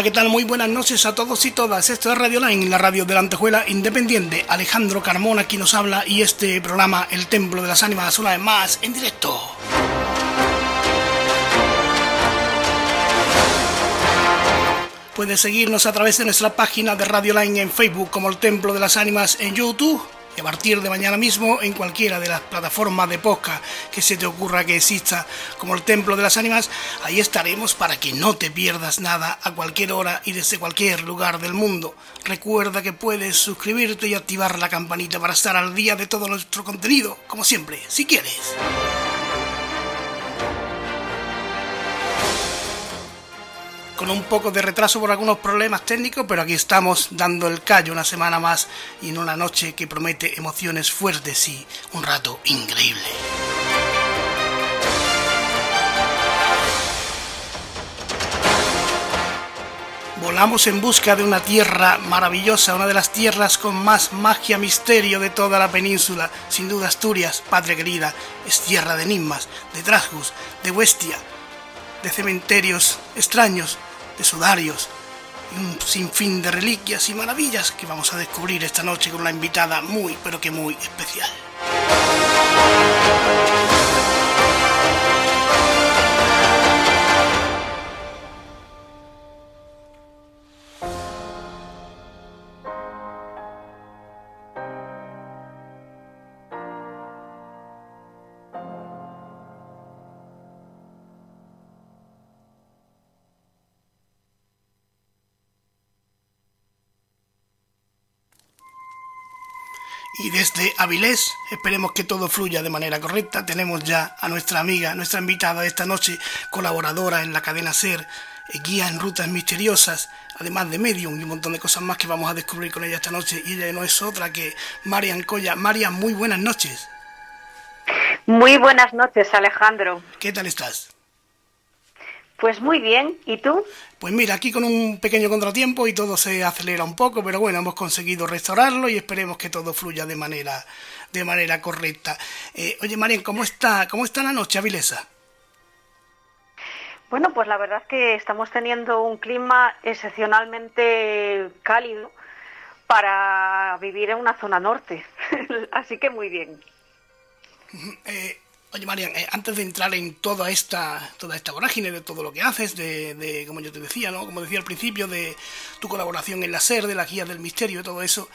Hola, ¿qué tal? Muy buenas noches a todos y todas. Esto es Radio Line, la radio de la Antejuela Independiente. Alejandro Carmona aquí nos habla y este programa, El Templo de las Ánimas, una vez más en directo. Puedes seguirnos a través de nuestra página de Radio Line en Facebook como El Templo de las Ánimas en YouTube a partir de mañana mismo en cualquiera de las plataformas de podcast que se te ocurra que exista, como el Templo de las Ánimas, ahí estaremos para que no te pierdas nada a cualquier hora y desde cualquier lugar del mundo. Recuerda que puedes suscribirte y activar la campanita para estar al día de todo nuestro contenido, como siempre, si quieres. Con un poco de retraso por algunos problemas técnicos, pero aquí estamos dando el callo una semana más y en una noche que promete emociones fuertes y un rato increíble. Volamos en busca de una tierra maravillosa, una de las tierras con más magia, misterio de toda la península. Sin duda Asturias, padre querida, es tierra de enigmas, de trasgos, de huestia, de cementerios extraños, de sudarios y un sinfín de reliquias y maravillas que vamos a descubrir esta noche con una invitada muy, pero que muy especial. Y desde Avilés esperemos que todo fluya de manera correcta. Tenemos ya a nuestra amiga, nuestra invitada de esta noche, colaboradora en la cadena SER, eh, guía en rutas misteriosas, además de medium y un montón de cosas más que vamos a descubrir con ella esta noche. Y ella no es otra que Marian Colla. Marian, muy buenas noches. Muy buenas noches, Alejandro. ¿Qué tal estás? Pues muy bien, ¿y tú? Pues mira, aquí con un pequeño contratiempo y todo se acelera un poco, pero bueno, hemos conseguido restaurarlo y esperemos que todo fluya de manera, de manera correcta. Eh, oye, Marian, ¿cómo está, ¿cómo está la noche, Avilesa? Bueno, pues la verdad es que estamos teniendo un clima excepcionalmente cálido para vivir en una zona norte, así que muy bien. Eh, Oye, Marian, eh, antes de entrar en toda esta, toda esta vorágine de todo lo que haces, de, de, como yo te decía, ¿no? Como decía al principio, de tu colaboración en la SER, de la guía del misterio, todo eso,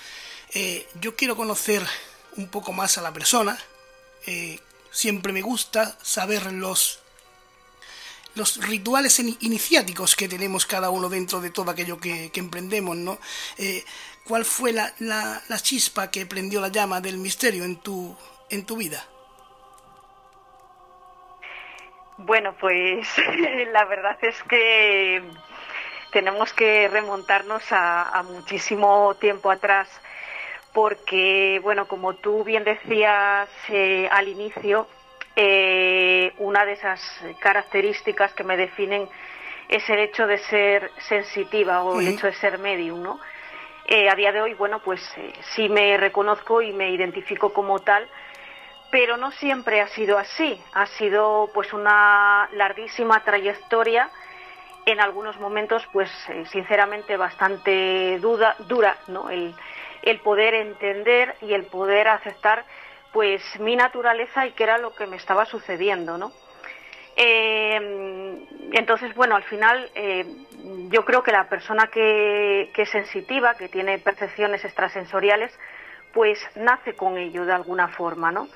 eh, yo quiero conocer un poco más a la persona. Eh, siempre me gusta saber los los rituales iniciáticos que tenemos cada uno dentro de todo aquello que, emprendemos, ¿no? ¿Cuál fue la, la, la chispa que prendió la llama del misterio en tu, en tu vida? Bueno, pues la verdad es que tenemos que remontarnos a, muchísimo tiempo atrás porque, bueno, como tú bien decías eh, al inicio, eh, una de esas características que me definen es el hecho de ser sensitiva o el hecho de ser medium, ¿no? Eh, a día de hoy, bueno, pues sí me reconozco y me identifico como tal, pero no siempre ha sido así. Ha sido pues una larguísima trayectoria, en algunos momentos pues eh, sinceramente bastante duda, dura, ¿no? El, poder entender y el poder aceptar pues mi naturaleza y qué era lo que me estaba sucediendo, ¿no? Eh, entonces, bueno, al final eh, yo creo que la persona que, que es sensitiva, que tiene percepciones extrasensoriales, pues nace con ello de alguna forma, ¿no?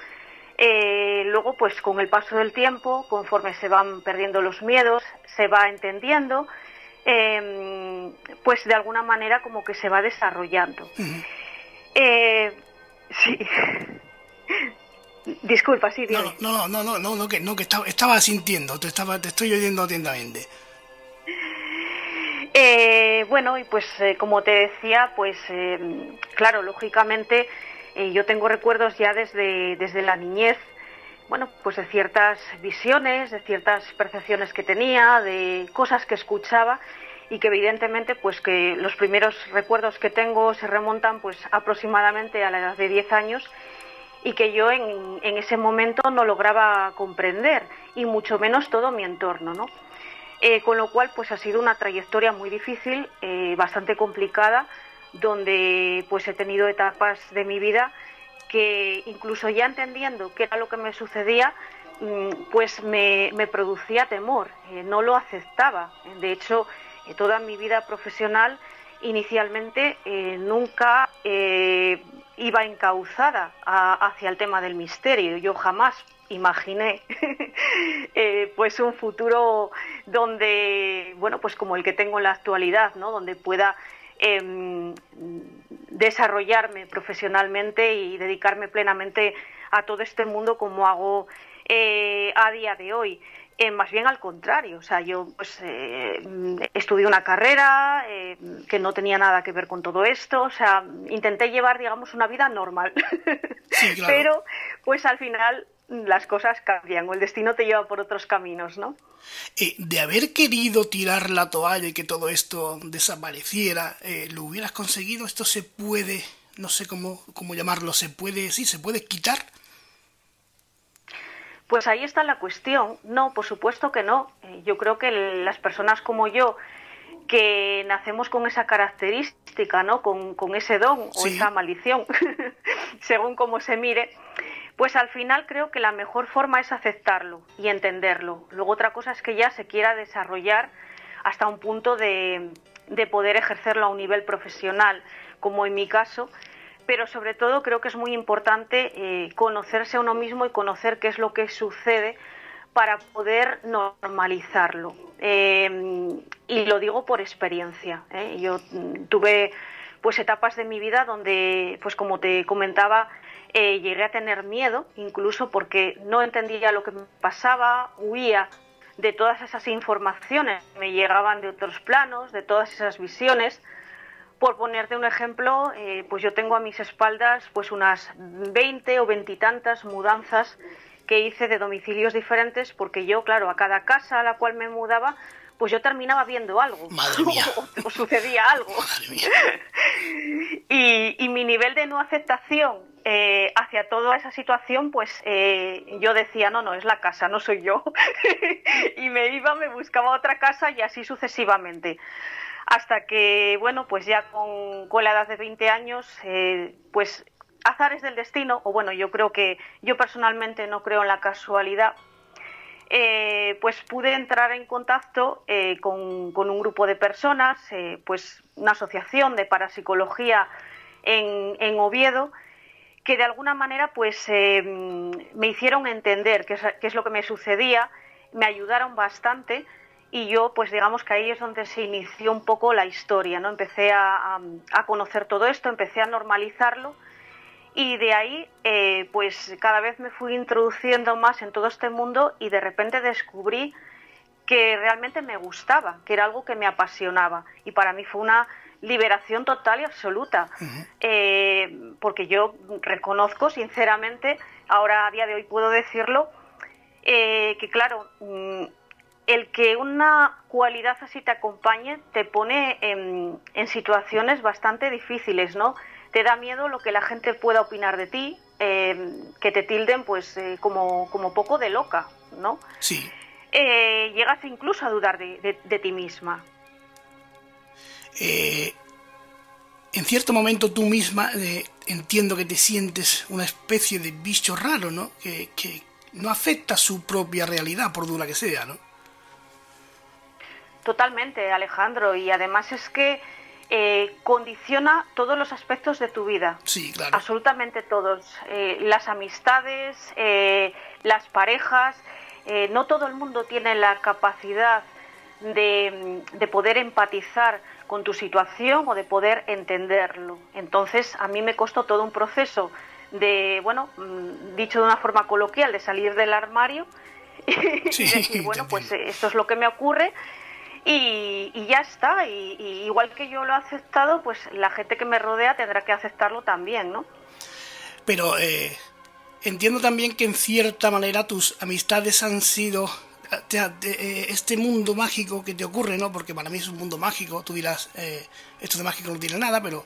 Eh, luego, pues con el paso del tiempo, conforme se van perdiendo los miedos, se va entendiendo, em, pues de alguna manera como que se va desarrollando. Eh, sí. Disculpa, sí, no, no, no, no, no, no, que, no, que estaba, sintiendo, te, estaba, te estoy oyendo atentamente. Eh, bueno, y pues como te decía, pues em, claro, lógicamente eh, yo tengo recuerdos ya desde, desde la niñez, bueno, pues de ciertas visiones, de ciertas percepciones que tenía, de cosas que escuchaba y que evidentemente pues que los primeros recuerdos que tengo se remontan pues aproximadamente a la edad de 10 años y que yo en, en ese momento no lograba comprender y mucho menos todo mi entorno, ¿no? Eh, con lo cual, pues ha sido una trayectoria muy difícil, eh, bastante complicada, donde pues he tenido etapas de mi vida que incluso ya entendiendo qué era lo que me sucedía, mm, pues me, producía temor, eh, no lo aceptaba. De hecho, toda mi vida profesional inicialmente nunca iba encauzada hacia el tema del misterio. Yo jamás imaginé eh, pues un futuro donde bueno pues como el que tengo en la actualidad no donde pueda em, desarrollarme profesionalmente y dedicarme plenamente a todo este mundo como hago eh, a día de hoy. Eh, más bien al contrario, o sea, yo pues eh, estudié una carrera eh, que no tenía nada que ver con todo esto, o sea, intenté llevar, digamos, una vida normal, pero pues al final las cosas cambian o el destino te lleva por otros caminos, ¿no? de haber querido tirar la toalla y que todo esto desapareciera, ¿lo hubieras conseguido? ¿Esto se puede, no sé cómo, cómo llamarlo, se puede, sí, se puede quitar? Pues ahí está la cuestión. No, por supuesto que no. Eh, yo creo que las personas como yo, que nacemos con esa característica, ¿no? Con, ese don o esa maldición, según cómo se mire, pues al final creo que la mejor forma es aceptarlo y entenderlo. Luego otra cosa es que ya se quiera desarrollar hasta un punto de, de poder ejercerlo a un nivel profesional, como en mi caso, pero sobre todo creo que es muy importante eh, conocerse a uno mismo y conocer qué es lo que sucede para poder normalizarlo. Eh, y lo digo por experiencia. ¿eh? Yo tuve pues etapas de mi vida donde, pues como te comentaba, llegué a tener miedo, incluso porque no entendía lo que me pasaba, huía de todas esas informaciones que me llegaban de otros planos, de todas esas visiones. Por ponerte un ejemplo, eh, pues yo tengo a mis espaldas pues unas 20 o veintitantas mudanzas que hice de domicilios diferentes porque yo, claro, a cada casa a la cual me mudaba, pues yo terminaba viendo algo. Madre mía. O, sucedía algo. Madre mía. Y, mi nivel de no aceptación eh, hacia toda esa situación, pues eh, yo decía, no, no, es la casa, no soy yo. y me iba, me buscaba otra casa y así sucesivamente hasta que, bueno, pues ya con, la edad de 20 años, eh, pues azares del destino, o bueno, yo creo que yo personalmente no creo en la casualidad, eh, pues pude entrar en contacto eh, con, un grupo de personas, pues una asociación de parapsicología en, en Oviedo, que de alguna manera pues me hicieron entender qué es lo que me sucedía, me ayudaron bastante y yo pues digamos que ahí es donde se inició un poco la historia, ¿no? Empecé a, conocer todo esto, empecé a normalizarlo y de ahí eh, pues cada vez me fui introduciendo más en todo este mundo y de repente descubrí que realmente me gustaba, que era algo que me apasionaba. Y para mí fue una liberación total y absoluta, eh, porque yo reconozco sinceramente, ahora a día de hoy puedo decirlo, eh, que claro, mm, el que una cualidad así te acompañe te pone en, situaciones bastante difíciles, ¿no? Te da miedo lo que la gente pueda opinar de ti, eh, que te tilden pues eh, como, como, poco de loca, ¿no? Sí. Eh, llegas incluso a dudar de, ti misma. en cierto momento tú misma entiendo que te sientes una especie de bicho raro, ¿no? Que, que no afecta su propia realidad, por dura que sea, ¿no? Totalmente, Alejandro. Y además es que eh, condiciona todos los aspectos de tu vida. Sí, claro. Absolutamente todos. Eh, las amistades, eh, las parejas. no todo el mundo tiene la capacidad de, de, poder empatizar con tu situación o de poder entenderlo. Entonces, a mí me costó todo un proceso de, bueno, mm, dicho de una forma coloquial, de salir del armario y decir, bueno, pues esto es lo que me ocurre y, ya está. Y, igual que yo lo he aceptado, pues la gente que me rodea tendrá que aceptarlo también, ¿no? Pero eh, entiendo también que en cierta manera tus amistades han sido eh, este mundo mágico que te ocurre, ¿no? Porque para mí es un mundo mágico. Tú dirás, eh, esto de mágico no tiene nada, pero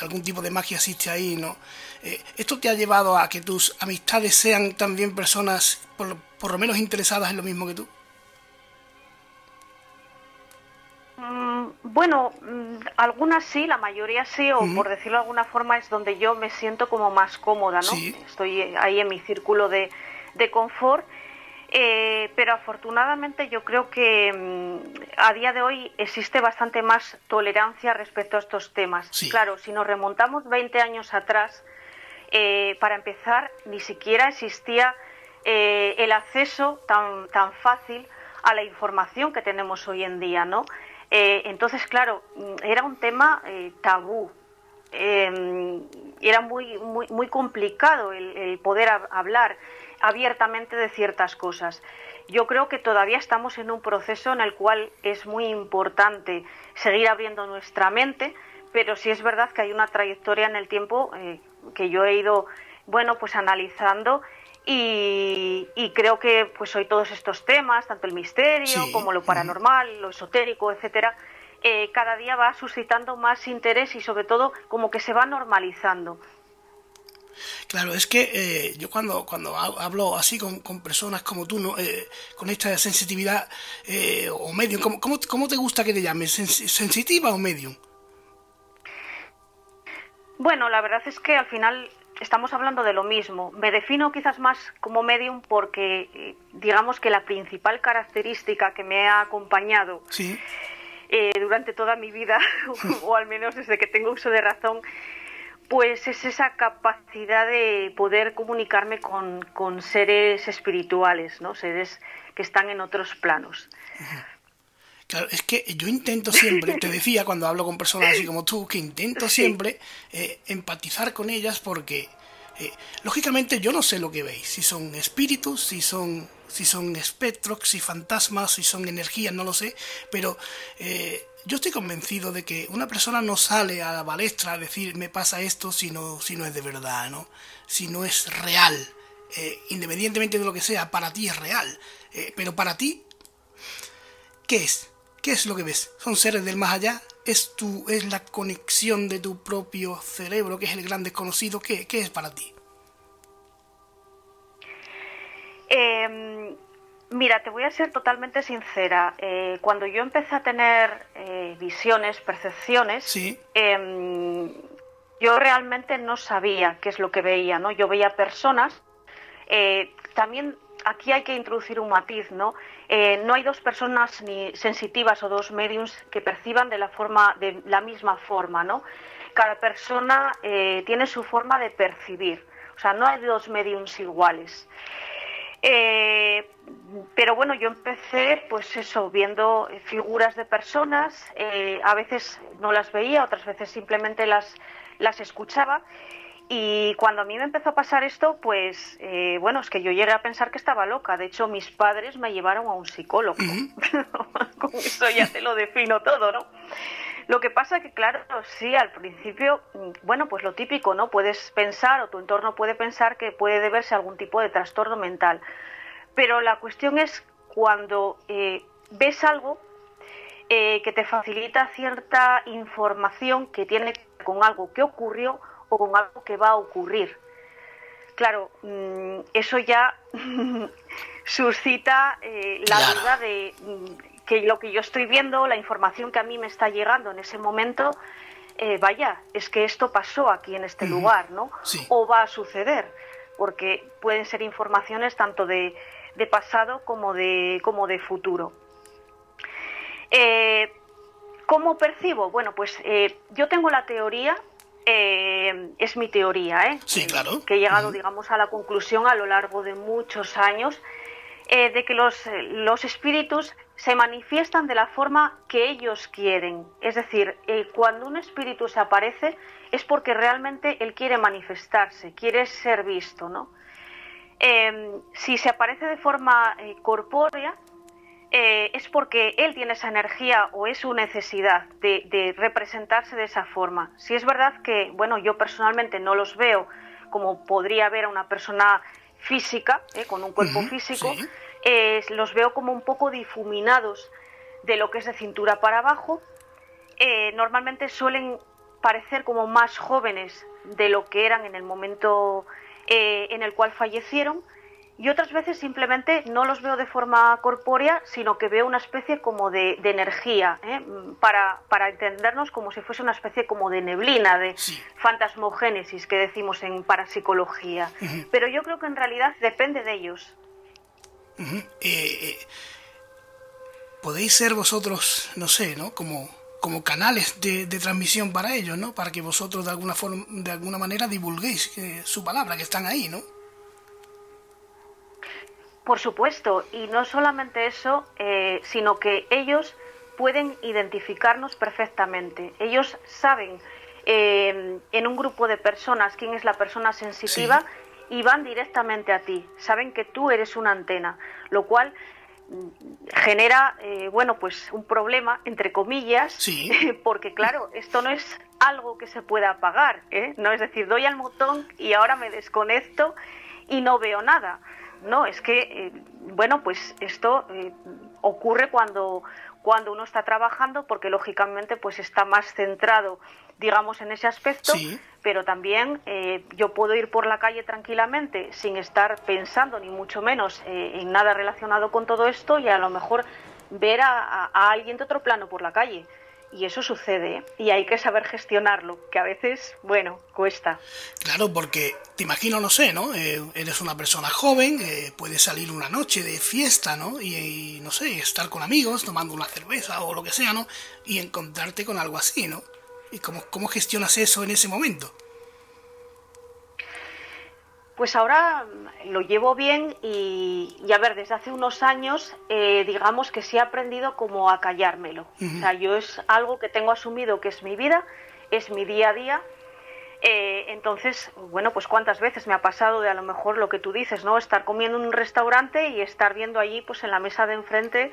algún tipo de magia existe ahí, ¿no? ¿Esto te ha llevado a que tus amistades sean también personas por lo menos interesadas en lo mismo que tú? Bueno, mm, algunas sí, la mayoría sí, o por decirlo de alguna forma es donde yo me siento como más cómoda, ¿no? Estoy ahí en mi círculo de, de confort. Eh, pero afortunadamente yo creo que mm, a día de hoy existe bastante más tolerancia respecto a estos temas. Claro, si nos remontamos 20 años atrás, eh, para empezar, ni siquiera existía eh, el acceso tan, tan fácil a la información que tenemos hoy en día, ¿no? Entonces, claro, mm, era un tema tabú, em, era muy, muy, muy complicado el, poder hablar abiertamente de ciertas cosas. Yo creo que todavía estamos en un proceso en el cual es muy importante seguir abriendo nuestra mente, pero sí es verdad que hay una trayectoria en el tiempo eh, que yo he ido, bueno, pues analizando y, creo que pues hoy todos estos temas, tanto el misterio como lo paranormal, lo esotérico, etcétera, eh, cada día va suscitando más interés y sobre todo como que se va normalizando. Claro, es que eh, yo cuando, cuando hablo así con, personas como tú, ¿no? Eh, con esta sensitividad eh, o medium, ¿cómo, ¿cómo, te gusta que te llames? ¿Sensitiva o medium? Bueno, la verdad es que al final estamos hablando de lo mismo. Me defino quizás más como medium porque digamos que la principal característica que me ha acompañado durante toda mi vida, o al menos desde que tengo uso de razón, pues es esa capacidad de poder comunicarme con, seres espirituales, ¿no? Seres que están en otros planos. Claro, es que yo intento siempre, te decía cuando hablo con personas así como tú, que intento siempre eh, empatizar con ellas porque, eh, lógicamente, yo no sé lo que veis, si son espíritus, si son, si son espectros, si fantasmas, si son energías, no lo sé, pero eh, yo estoy convencido de que una persona no sale a la balestra a decir me pasa esto si no, si no es de verdad, ¿no? Si no es real. Eh, independientemente de lo que sea, para ti es real. Eh, pero para ti, ¿qué es? ¿Qué es lo que ves? ¿Son seres del más allá? ¿Es, tu, es la conexión de tu propio cerebro, que es el gran desconocido? ¿Qué, qué es para ti? Eh, Mira, te voy a ser totalmente sincera. Eh, cuando yo empecé a tener eh, visiones, percepciones, em, yo realmente no sabía qué es lo que veía, ¿no? Yo veía personas. Eh, también aquí hay que introducir un matiz, ¿no? no hay dos personas ni sensitivas o dos mediums que perciban de la forma, de la misma forma, ¿no? Cada persona tiene su forma de percibir. O sea, no hay dos mediums iguales. Eh, pero bueno, yo empecé, pues eso, viendo figuras de personas, eh, a veces no las veía, otras veces simplemente las, las escuchaba. Y cuando a mí me empezó a pasar esto, pues eh, bueno, es que yo llegué a pensar que estaba loca. De hecho, mis padres me llevaron a un psicólogo. Con eso ya te lo defino todo, ¿no? Lo que pasa que, claro, sí, al principio, bueno, pues lo típico, ¿no? Puedes pensar o tu entorno puede pensar que puede deberse a algún tipo de trastorno mental. Pero la cuestión es cuando eh, ves algo eh, que te facilita cierta información que tiene con algo que ocurrió o con algo que va a ocurrir. Claro, mm, eso ya suscita eh, la duda de mm, que lo que yo estoy viendo, la información que a mí me está llegando en ese momento, eh, vaya, es que esto pasó aquí en este lugar, ¿no? O va a suceder, porque pueden ser informaciones tanto de, pasado como de, como de futuro. Eh, ¿Cómo percibo? Bueno, pues eh, yo tengo la teoría, es mi teoría, ¿eh? Sí, claro. Que he llegado, digamos, a la conclusión a lo largo de muchos años de que los, los espíritus se manifiestan de la forma que ellos quieren. Es decir, eh, cuando un espíritu se aparece es porque realmente él quiere manifestarse, quiere ser visto, ¿no? Si se aparece de forma eh, corpórea, eh, es porque él tiene esa energía o es su necesidad de, de, representarse de esa forma. Si es verdad que, bueno, yo personalmente no los veo como podría ver a una persona física, con un cuerpo físico, los veo como un poco difuminados de lo que es de cintura para abajo. Eh, normalmente suelen parecer como más jóvenes de lo que eran en el momento eh, en el cual fallecieron y otras veces simplemente no los veo de forma corpórea, sino que veo una especie como de, energía, ¿eh? para, para, entendernos como si fuese una especie como de neblina, de fantasmogénesis que decimos en parapsicología. Pero yo creo que en realidad depende de ellos. Eh, eh, podéis ser vosotros, no sé, ¿no? Como, como canales de, transmisión para ellos, ¿no? Para que vosotros de alguna forma, de alguna manera divulguéis su palabra, que están ahí, ¿no? Por supuesto, y no solamente eso, eh, sino que ellos pueden identificarnos perfectamente. Ellos saben eh, en un grupo de personas quién es la persona sensitiva y van directamente a ti. Saben que tú eres una antena, lo cual mm, genera, eh, bueno, pues un problema, entre comillas, porque claro, esto no es algo que se pueda apagar, No es decir, doy al botón y ahora me desconecto y no veo nada no, es que, eh, bueno, pues esto eh, ocurre cuando, cuando uno está trabajando porque lógicamente pues está más centrado, digamos, en ese aspecto, pero también eh, yo puedo ir por la calle tranquilamente sin estar pensando ni mucho menos en nada relacionado con todo esto y a lo mejor ver a alguien de otro plano por la calle. Y eso sucede y hay que saber gestionarlo, que a veces, bueno, cuesta. Claro, porque te imagino, no sé, ¿no? Eh, eres una persona joven, eh, puedes salir una noche de fiesta, ¿no? Y, no sé, estar con amigos, tomando una cerveza o lo que sea, ¿no? Y encontrarte con algo así, ¿no? ¿Y cómo, cómo gestionas eso en ese momento? Pues ahora lo llevo bien y, a ver, desde hace unos años, eh, digamos que sí he aprendido como a callármelo. O sea, yo es algo que tengo asumido que es mi vida, es mi día a día. Eh, entonces, bueno, pues cuántas veces me ha pasado de a lo mejor lo que tú dices, ¿no? Estar comiendo en un restaurante y estar viendo allí, pues en la mesa de enfrente,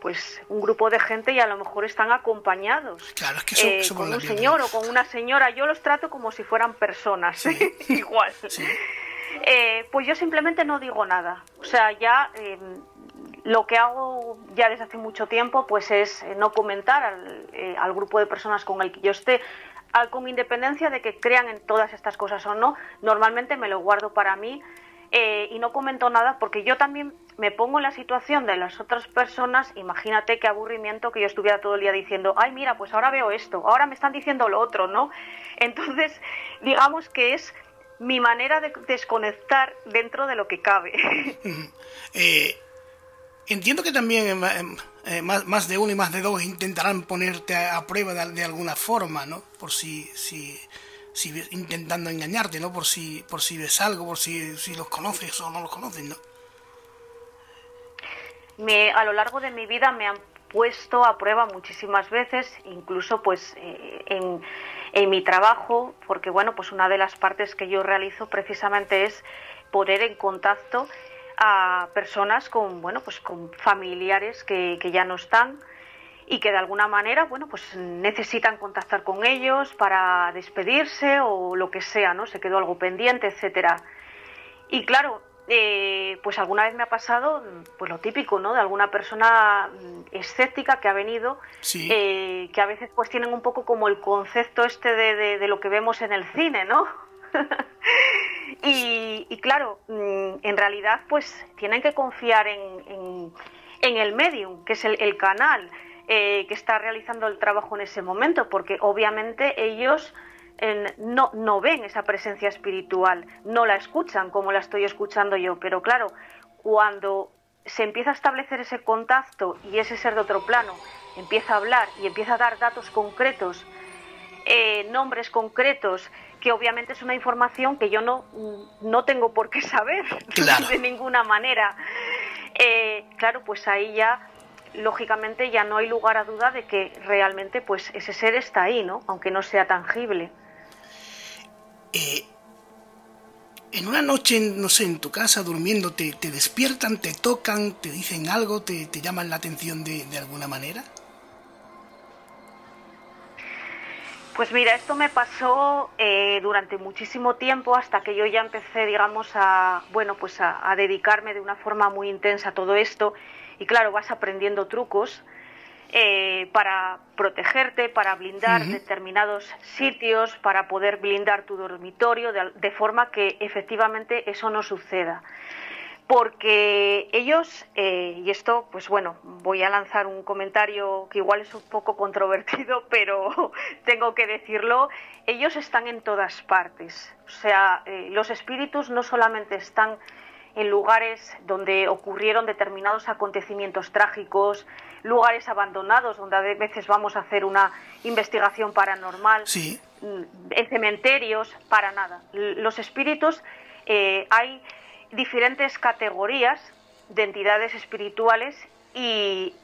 pues un grupo de gente y a lo mejor están acompañados. Claro, es que eh, con un señor o con una señora. Yo los trato como si fueran personas, igual. Sí. Eh, pues yo simplemente no digo nada. O sea, ya em, lo que hago ya desde hace mucho tiempo pues es eh, no comentar eh, al, grupo de personas con el que yo esté, con independencia de que crean en todas estas cosas o no, normalmente me lo guardo para mí y no comento nada porque yo también me pongo en la situación de las otras personas, imagínate qué aburrimiento que yo estuviera todo el día diciendo, ay mira, pues ahora veo esto, ahora me están diciendo lo otro, ¿no? Entonces, digamos que es mi manera de desconectar dentro de lo que cabe. Eh, entiendo que también eh, más, de uno y más de dos intentarán ponerte a, prueba de, alguna forma, ¿no? Por si, si, si, intentando engañarte, ¿no? Por si, por si ves algo, por si, si los conoces o no los conoces, ¿no? Me, a lo largo de mi vida me han puesto a prueba muchísimas veces, incluso pues eh, en en mi trabajo, porque bueno, pues una de las partes que yo realizo precisamente es poner en contacto a personas con, bueno, pues con familiares que, ya no están y que de alguna manera, bueno, pues necesitan contactar con ellos para despedirse o lo que sea, ¿no? Se quedó algo pendiente, etcétera. Y claro, eh, pues alguna vez me ha pasado, pues lo típico, ¿no? De alguna persona mm, escéptica que ha venido, eh, que a veces pues tienen un poco como el concepto este de, lo que vemos en el cine, ¿no? y, claro, mm, en realidad pues tienen que confiar en, el medium, que es el, canal eh, que está realizando el trabajo en ese momento, porque obviamente ellos no, no ven esa presencia espiritual, no la escuchan como la estoy escuchando yo, pero claro, cuando se empieza a establecer ese contacto y ese ser de otro plano empieza a hablar y empieza a dar datos concretos, eh, nombres concretos, que obviamente es una información que yo no, no tengo por qué saber de ninguna manera. Eh, claro, pues ahí ya lógicamente ya no hay lugar a duda de que realmente pues ese ser está ahí, ¿no? Aunque no sea tangible. Eh, en una noche, no sé, en tu casa durmiendo, te, despiertan, te tocan, te dicen algo, te, llaman la atención de, alguna manera? Pues mira, esto me pasó eh, durante muchísimo tiempo hasta que yo ya empecé, digamos, a bueno, pues a, dedicarme de una forma muy intensa a todo esto. Y claro, vas aprendiendo trucos eh, para protegerte, para blindar determinados sitios, para poder blindar tu dormitorio, de, forma que efectivamente eso no suceda. porque ellos, eh, y esto, pues bueno, voy a lanzar un comentario que igual es un poco controvertido, pero tengo que decirlo, ellos están en todas partes. O sea, eh, los espíritus no solamente están en lugares donde ocurrieron determinados acontecimientos trágicos, lugares abandonados donde a veces vamos a hacer una investigación paranormal, sí. Mm, en cementerios, para nada. Los espíritus eh, hay diferentes categorías de entidades espirituales y,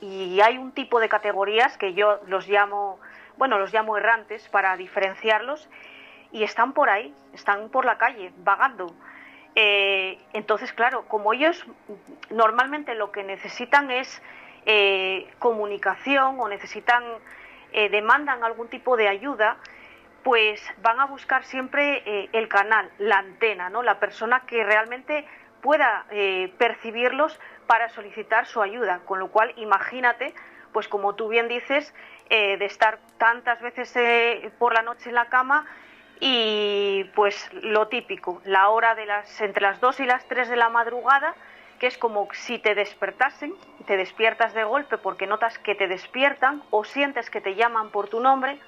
hay un tipo de categorías que yo los llamo, bueno, los llamo errantes para diferenciarlos y están por ahí, están por la calle, vagando. Eh, entonces, claro, como ellos normalmente lo que necesitan es eh, comunicación o necesitan, eh, demandan algún tipo de ayuda, pues van a buscar siempre el canal, la antena, ¿no? La persona que realmente pueda percibirlos para solicitar su ayuda. Con lo cual, imagínate, pues como tú bien dices, de estar tantas veces por la noche en la cama y pues lo típico, la hora de las entre las 2 y las 3 de la madrugada, que es como si te despertasen, te despiertas de golpe porque notas que te despiertan o sientes que te llaman por tu nombre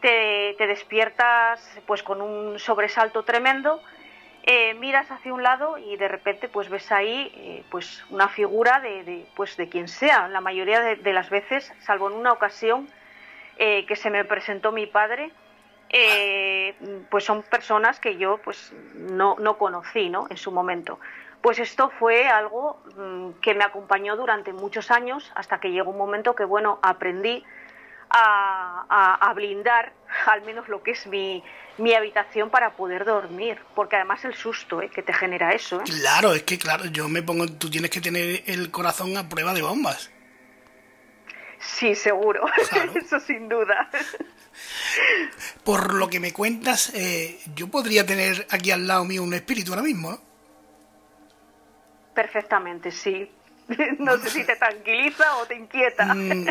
te, despiertas pues con un sobresalto tremendo, eh, miras hacia un lado y de repente pues ves ahí eh, pues una figura de, pues de quien sea. La mayoría de, las veces, salvo en una ocasión eh, que se me presentó mi padre, pues son personas que yo pues no, no conocí ¿no? en su momento. Pues esto fue algo mm, que me acompañó durante muchos años hasta que llegó un momento que bueno aprendí a, blindar al menos lo que es mi, mi, habitación para poder dormir, porque además el susto ¿eh? que te genera eso. ¿eh? Claro, es que claro, yo me pongo, tú tienes que tener el corazón a prueba de bombas. Sí, seguro, eso sin duda. Por lo que me cuentas, eh, yo podría tener aquí al lado mío un espíritu ahora mismo, ¿no? Perfectamente, sí. no sé si te tranquiliza o te inquieta. Mm,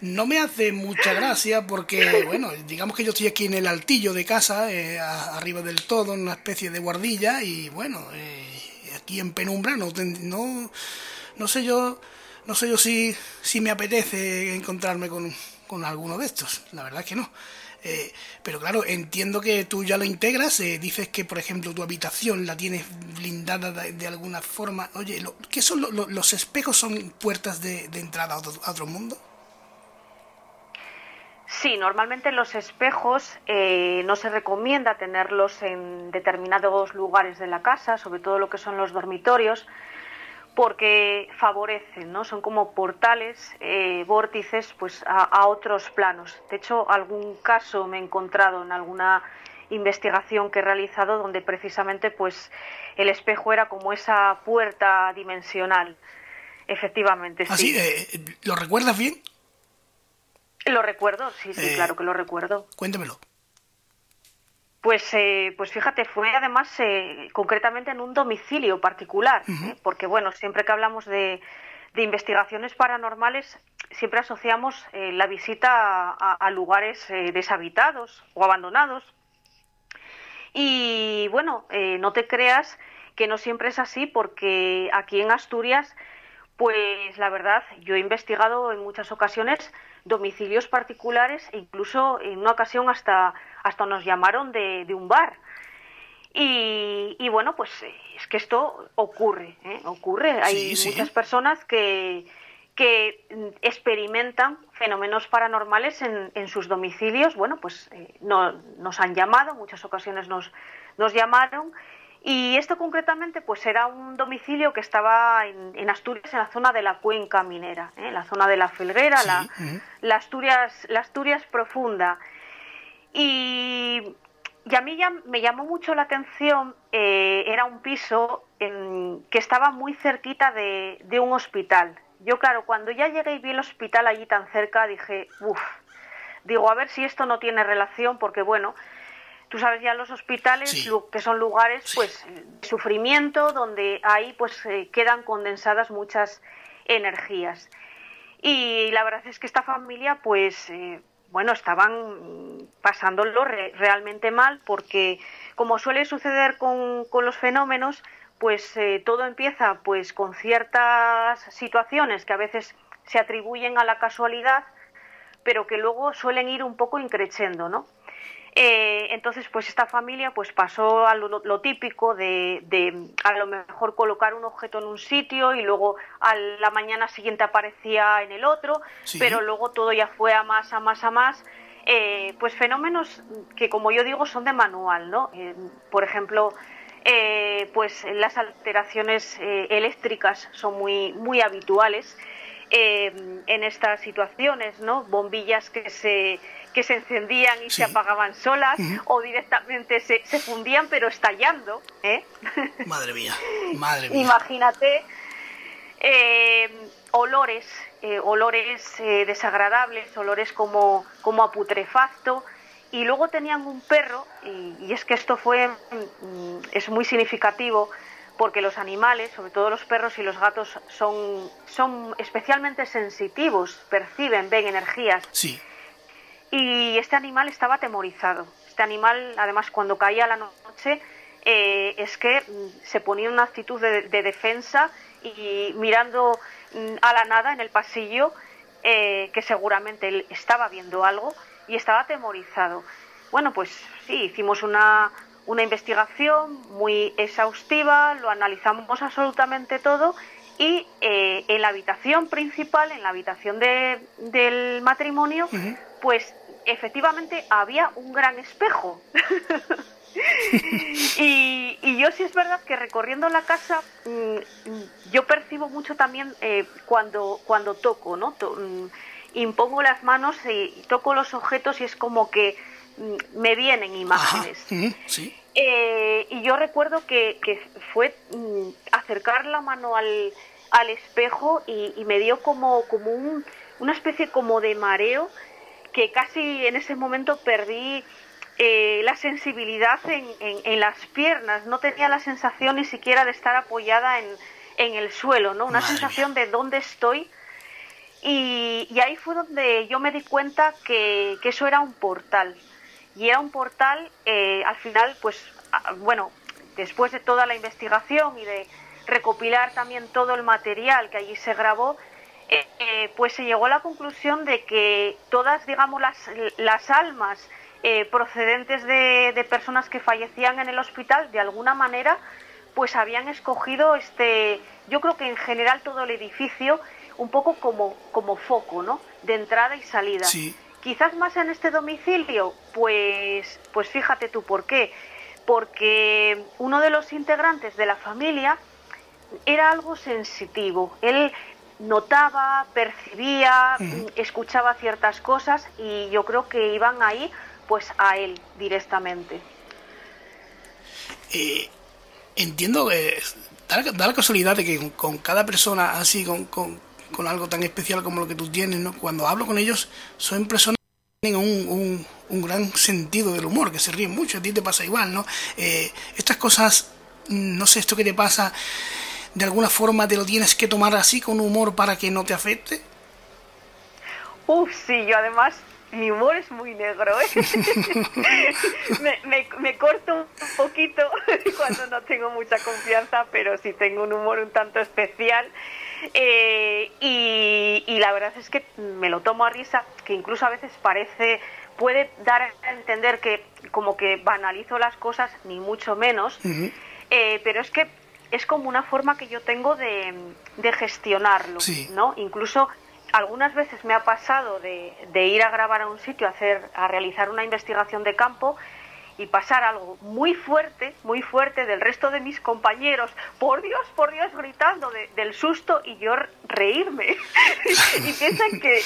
no me hace mucha gracia porque, bueno, digamos que yo estoy aquí en el altillo de casa, eh, arriba del todo, en una especie de guardilla, y bueno, eh, aquí en penumbra no, no, no sé yo, no sé yo si, si me apetece encontrarme con, con alguno de estos, la verdad es que no. Eh, pero claro, entiendo que tú ya lo integras, eh, dices que, por ejemplo, tu habitación la tienes blindada de, alguna forma. Oye, ¿qué son los espejos? ¿Son puertas de, entrada a otro, mundo? Sí, normalmente los espejos eh, no se recomienda tenerlos en determinados lugares de la casa, sobre todo lo que son los dormitorios, porque favorecen, ¿no? Son como portales, eh, vórtices, pues a, otros planos. De hecho, algún caso me he encontrado en alguna investigación que he realizado donde precisamente, pues, el espejo era como esa puerta dimensional. Efectivamente, ¿Ah, sí. Eh, ¿Lo recuerdas bien? Lo recuerdo, sí, sí, eh, claro que lo recuerdo. Cuéntemelo. Pues, eh, pues fíjate, fue además eh, concretamente en un domicilio particular, ¿eh? porque bueno, siempre que hablamos de, investigaciones paranormales, siempre asociamos la visita a, lugares deshabitados o abandonados. Y bueno, no te creas que no siempre es así, porque aquí en Asturias, pues la verdad, yo he investigado en muchas ocasiones domicilios particulares e incluso en una ocasión hasta, hasta nos llamaron de, un bar. Y, bueno, pues es que esto ocurre, ¿eh? ocurre. Hay muchas personas que, que experimentan fenómenos paranormales en, en sus domicilios. Bueno, pues eh, no, nos han llamado, muchas ocasiones nos, nos llamaron y esto concretamente pues era un domicilio que estaba en, Asturias, en la zona de la cuenca minera, ¿eh? la zona de la Felguera, la, Asturias, la Asturias profunda. Y, a mí ya me llamó mucho la atención, eh, era un piso que estaba muy cerquita de, de un hospital. Yo claro, cuando ya llegué y vi el hospital allí tan cerca, dije, uff, digo, a ver si esto no tiene relación, porque bueno, tú sabes ya los hospitales que son lugares pues de sufrimiento donde ahí pues eh, quedan condensadas muchas energías. Y la verdad es que esta familia pues eh, bueno estaban pasándolo realmente mal porque como suele suceder con, con los fenómenos pues eh, todo empieza pues con ciertas situaciones que a veces se atribuyen a la casualidad, pero que luego suelen ir un poco increciendo, ¿no? Eh, entonces, pues esta familia pues pasó a lo, típico de, a lo mejor colocar un objeto en un sitio y luego a la mañana siguiente aparecía en el otro, pero luego todo ya fue a más, a más, a más. Eh, pues fenómenos que, como yo digo, son de manual, ¿no? Eh, por ejemplo, pues las alteraciones eléctricas son muy, muy habituales en estas situaciones, ¿no? Bombillas que se que se encendían y se apagaban solas o directamente se, se, fundían pero estallando. ¿eh? Madre mía, madre mía. Imagínate eh, olores, eh, olores desagradables, olores como, como a putrefacto. Y luego tenían un perro, y, es que esto fue, mm, es muy significativo, porque los animales, sobre todo los perros y los gatos, son, son especialmente sensitivos, perciben, ven energías. Sí y este animal estaba atemorizado. Este animal, además, cuando caía la noche, eh, es que mm, se ponía en una actitud de, defensa y mirando mm, a la nada en el pasillo, eh, que seguramente él estaba viendo algo y estaba atemorizado. Bueno, pues sí, hicimos una, una investigación muy exhaustiva, lo analizamos absolutamente todo y eh, en la habitación principal, en la habitación del matrimonio, pues efectivamente había un gran espejo. y, yo sí es verdad que recorriendo la casa mm, yo percibo mucho también eh, cuando, cuando toco, ¿no? Mm, impongo las manos y toco los objetos y es como que mm, me vienen imágenes. Eh, y yo recuerdo que, fue acercar la mano al, al espejo y, me dio como, como un, una especie como de mareo que casi en ese momento perdí eh, la sensibilidad en, en, las piernas, no tenía la sensación ni siquiera de estar apoyada en, en el suelo, ¿no? Una sensación de dónde estoy. Y, y, ahí fue donde yo me di cuenta que, que, eso era un portal. Y era un portal, eh, al final, pues, bueno, después de toda la investigación y de recopilar también todo el material que allí se grabó, eh, eh, pues se llegó a la conclusión de que todas, digamos, las, las almas eh, procedentes de, personas que fallecían en el hospital, de alguna manera, pues habían escogido este, yo creo que en general todo el edificio, un poco como, como foco, ¿no? De entrada y salida. Quizás más en este domicilio, pues, pues fíjate tú por qué. Porque uno de los integrantes de la familia era algo sensitivo. Él notaba, percibía, escuchaba ciertas cosas y yo creo que iban ahí pues a él directamente. Eh, entiendo que da, la casualidad de que con, cada persona así, con, con, algo tan especial como lo que tú tienes, ¿no? cuando hablo con ellos son personas que tienen un, un, gran sentido del humor, que se ríen mucho, a ti te pasa igual, ¿no? Eh, estas cosas, no sé, esto que te pasa de alguna forma te lo tienes que tomar así con humor para que no te afecte? Uf, sí, yo además mi humor es muy negro, ¿eh? me, me, corto un poquito cuando no tengo mucha confianza, pero sí tengo un humor un tanto especial. Eh, y, y, la verdad es que me lo tomo a risa, que incluso a veces parece, puede dar a entender que como que banalizo las cosas, ni mucho menos, eh, pero es que es como una forma que yo tengo de, gestionarlo, ¿no? Incluso algunas veces me ha pasado de, de, ir a grabar a un sitio, a, hacer, a realizar una investigación de campo y pasar algo muy fuerte, muy fuerte del resto de mis compañeros, por Dios, por Dios, gritando del susto y yo reírme. y piensan que,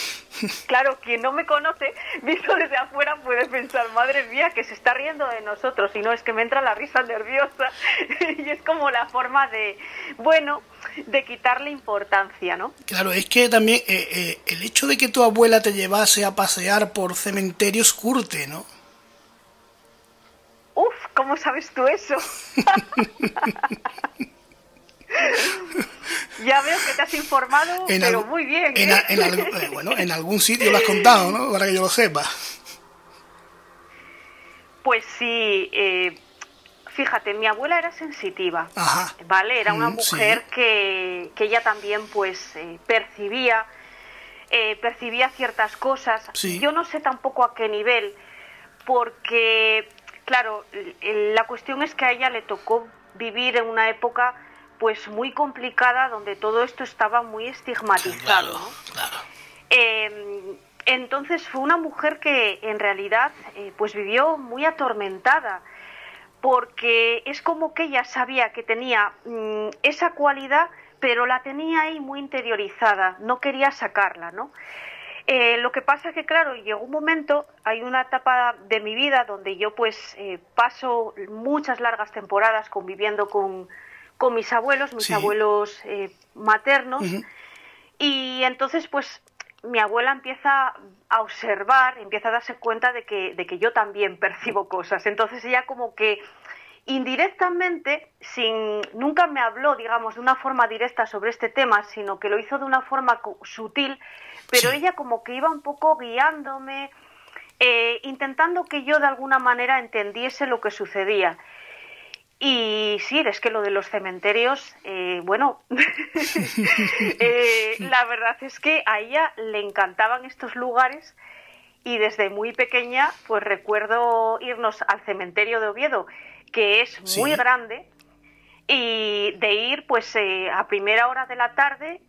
claro, quien no me conoce, visto desde afuera, puede pensar, madre mía, que se está riendo de nosotros, y no es que me entra la risa nerviosa. y es como la forma de, bueno, de quitarle importancia, ¿no? Claro, es que también eh, eh, el hecho de que tu abuela te llevase a pasear por cementerios curte, ¿no? Uf, ¿cómo sabes tú eso? ya veo que te has informado, pero muy bien. En, ¿eh? eh, bueno, en algún sitio lo has contado, ¿no? Para que yo lo sepa. Pues sí, eh, fíjate, mi abuela era sensitiva, ¿vale? Era una mm, mujer que, que, ella también pues eh, percibía, eh, percibía ciertas cosas. Yo no sé tampoco a qué nivel, porque, claro, la cuestión es que a ella le tocó vivir en una época pues muy complicada donde todo esto estaba muy estigmatizado. Em, entonces fue una mujer que en realidad eh, pues vivió muy atormentada porque es como que ella sabía que tenía mm, esa cualidad pero la tenía ahí muy interiorizada, no quería sacarla, ¿no? Eh, lo que pasa es que, claro, llegó un momento, hay una etapa de mi vida donde yo pues eh, paso muchas largas temporadas conviviendo con, con mis abuelos, mis abuelos eh, maternos, y entonces pues mi abuela empieza a observar, empieza a darse cuenta de que, de que yo también percibo cosas. Entonces ella como que indirectamente, sin, nunca me habló, digamos, de una forma directa sobre este tema, sino que lo hizo de una forma sutil, pero ella como que iba un poco guiándome, eh, intentando que yo de alguna manera entendiese lo que sucedía. Y sí, es que lo de los cementerios, eh, bueno, eh, la verdad es que a ella le encantaban estos lugares y desde muy pequeña pues recuerdo irnos al cementerio de Oviedo, que es muy grande, y de ir pues eh, a primera hora de la tarde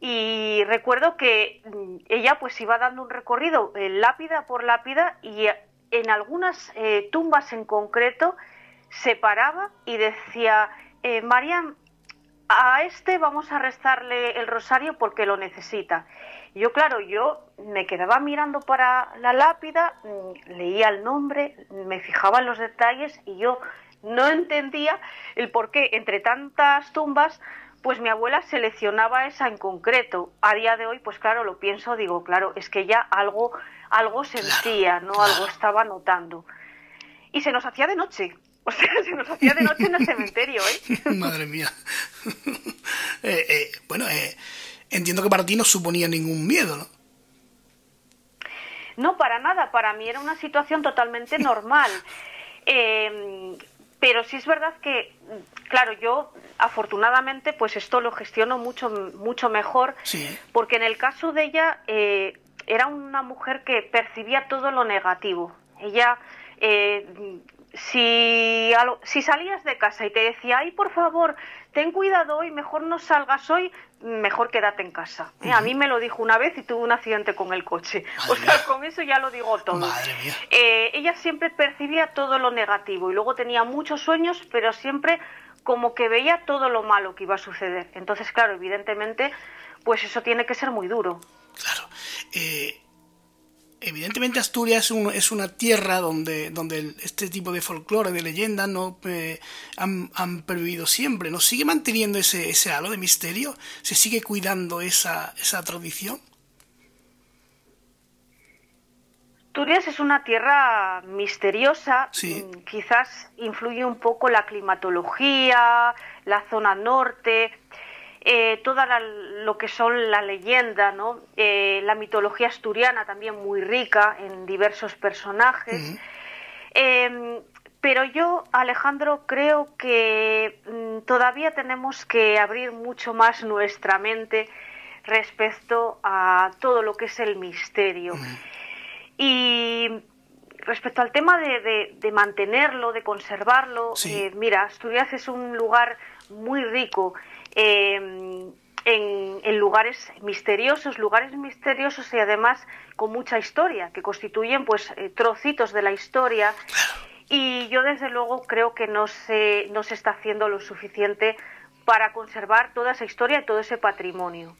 y recuerdo que mm, ella pues iba dando un recorrido lápida por lápida y en algunas tumbas en concreto se paraba y decía, eh, Marian, a este vamos a rezarle el rosario porque lo necesita. Yo, claro, yo me quedaba mirando para la lápida, mm, leía el nombre, me fijaba en los detalles y yo no entendía el por qué entre tantas tumbas pues mi abuela seleccionaba esa en concreto. A día de hoy, pues claro, lo pienso, digo, claro, es que ya algo, algo sentía, ¿no? Algo estaba notando. Y se nos hacía de noche. O sea, se nos hacía de noche en el cementerio, ¿eh? Madre mía. Eh, eh, bueno, eh, entiendo que para ti no suponía ningún miedo, ¿no? No, para nada. Para mí era una situación totalmente normal. Pero sí es verdad que, claro, yo afortunadamente, pues esto lo gestiono mucho, mucho mejor, porque en el caso de ella era una mujer que percibía todo lo negativo. Ella si, si salías de casa y te decía, ay, por favor, ten cuidado hoy, mejor no salgas hoy, mejor quédate en casa. ¿eh? A mí me lo dijo una vez y tuve un accidente con el coche. o sea, con eso ya lo digo todo. Eh, ella siempre percibía todo lo negativo y luego tenía muchos sueños, pero siempre como que veía todo lo malo que iba a suceder. Entonces, claro, evidentemente, pues eso tiene que ser muy duro. Claro. Eh, evidentemente Asturias es, una tierra donde, donde este tipo de folclore, de leyendas, no eh, han, han, pervivido siempre. ¿No sigue manteniendo ese, ese halo de misterio? ¿Se sigue cuidando esa, esa tradición? Asturias es una tierra misteriosa, mm, quizás influye un poco la climatología, la zona norte, eh, toda lo que son la leyenda, ¿no? Eh, la mitología asturiana también muy rica en diversos personajes. Em, pero yo, Alejandro, creo que mm, todavía tenemos que abrir mucho más nuestra mente respecto a todo lo que es el misterio. Y respecto al tema de, mantenerlo, de conservarlo, eh, mira, Asturias es un lugar muy rico Em, en, lugares misteriosos, lugares misteriosos y además con mucha historia, que constituyen pues eh, trocitos de la historia. Y yo desde luego creo que no se, no se está haciendo lo suficiente para conservar toda esa historia y todo ese patrimonio.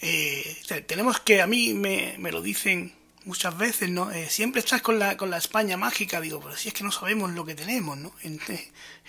Eh, tenemos que, a mí me, me lo dicen muchas veces, ¿no? Eh, siempre estás con la, con la España mágica, digo, pero si es que no sabemos lo que tenemos, ¿no? En,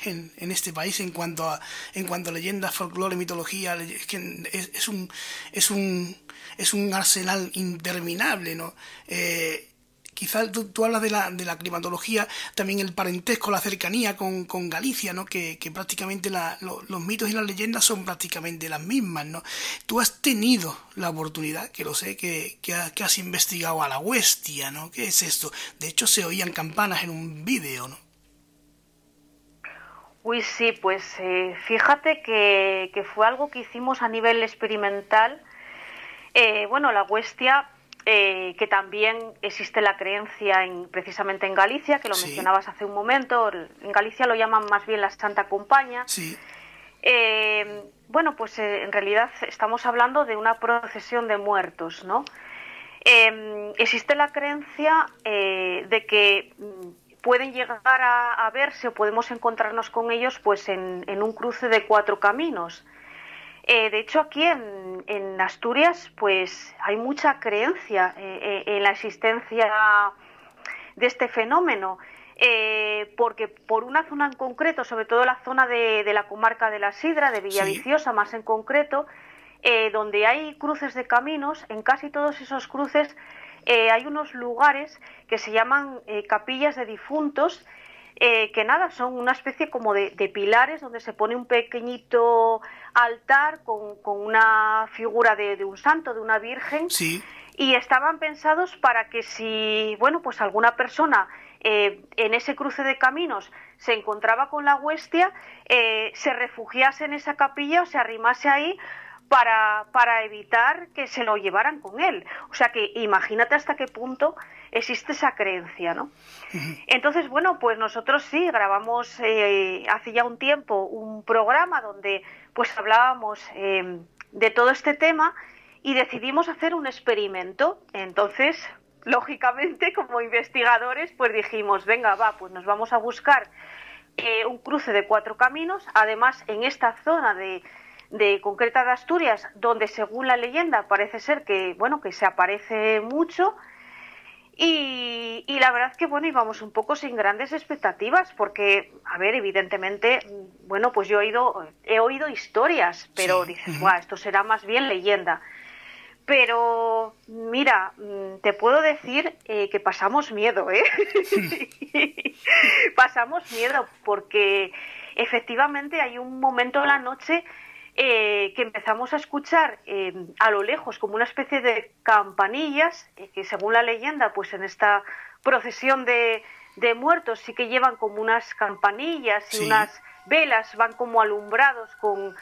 en, este país en cuanto a, en cuanto a leyendas, folclore, mitología, es que es, un, es un, es un arsenal interminable, ¿no? Eh, quizás tú, hablas de la, de la climatología, también el parentesco, la cercanía con, con Galicia, ¿no? Que, que prácticamente los mitos y las leyendas son prácticamente las mismas, ¿no? Tú has tenido la oportunidad, que lo sé, que, que, has investigado a la huestia, ¿no? ¿Qué es esto? De hecho, se oían campanas en un vídeo, ¿no? Uy, sí, pues eh, fíjate que, que, fue algo que hicimos a nivel experimental. Eh, bueno, la huestia, eh, que también existe la creencia en, precisamente en Galicia, que lo mencionabas hace un momento, en Galicia lo llaman más bien la Santa Compaña. Sí. bueno, pues en realidad estamos hablando de una procesión de muertos, ¿no? existe la creencia de que pueden llegar a, verse o podemos encontrarnos con ellos pues en, un cruce de cuatro caminos. Eh, de hecho, aquí en, Asturias pues hay mucha creencia eh, eh, en la existencia de este fenómeno. porque por una zona en concreto, sobre todo la zona de, la comarca de la Sidra, de Villaviciosa más en concreto, donde hay cruces de caminos, en casi todos esos cruces hay unos lugares que se llaman capillas de difuntos, eh, que nada, son una especie como de, pilares donde se pone un pequeñito altar con, una figura de, un santo, de una virgen. Y estaban pensados para que si, bueno, pues alguna persona en ese cruce de caminos se encontraba con la huestia, se refugiase en esa capilla o se arrimase ahí para, para evitar que se lo llevaran con él. O sea que imagínate hasta qué punto existe esa creencia, ¿no? Entonces, bueno, pues nosotros sí grabamos eh, hace ya un tiempo un programa donde pues hablábamos em, de todo este tema y decidimos hacer un experimento. Entonces, lógicamente, como investigadores, pues dijimos, venga, va, pues nos vamos a buscar eh, un cruce de cuatro caminos. Además, en esta zona de de concreta de Asturias, donde según la leyenda parece ser que bueno que se aparece mucho y, la verdad que bueno íbamos un poco sin grandes expectativas porque a ver evidentemente bueno pues yo he oído he oído historias pero dices guau esto será más bien leyenda pero mira mm, te puedo decir eh, que pasamos miedo eh pasamos miedo porque efectivamente hay un momento en la noche eh, que empezamos a escuchar eh, a lo lejos como una especie de campanillas, eh, que según la leyenda, pues en esta procesión de, muertos sí que llevan como unas campanillas y unas velas, van como alumbrados con,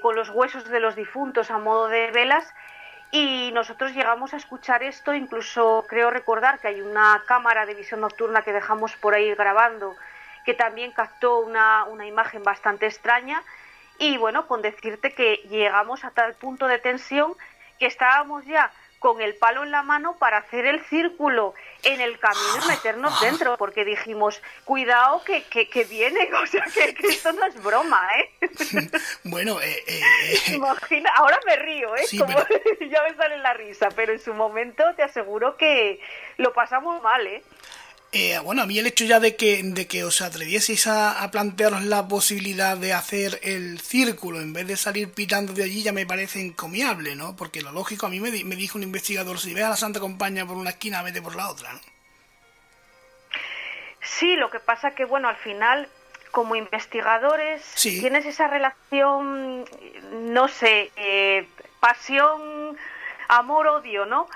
con los huesos de los difuntos a modo de velas. Y nosotros llegamos a escuchar esto, incluso creo recordar que hay una cámara de visión nocturna que dejamos por ahí grabando, que también captó una, una imagen bastante extraña y bueno, con decirte que llegamos a tal punto de tensión que estábamos ya con el palo en la mano para hacer el círculo en el camino y meternos dentro, porque dijimos, cuidado que, que, viene, o sea, que, esto no es broma, ¿eh? Bueno, eh, eh, Imagina, ahora me río, ¿eh? Como, ya me sale la risa, pero en su momento te aseguro que lo pasamos mal, ¿eh? Eh, bueno, a mí el hecho ya de que, de que os atrevieseis a, a, plantearos la posibilidad de hacer el círculo en vez de salir pitando de allí ya me parece encomiable, ¿no? Porque lo lógico, a mí me, me dijo un investigador, si ve a la Santa Compañía por una esquina, vete por la otra, ¿no? Sí, lo que pasa que, bueno, al final, como investigadores, tienes esa relación, no sé, eh, pasión, amor, odio, ¿no?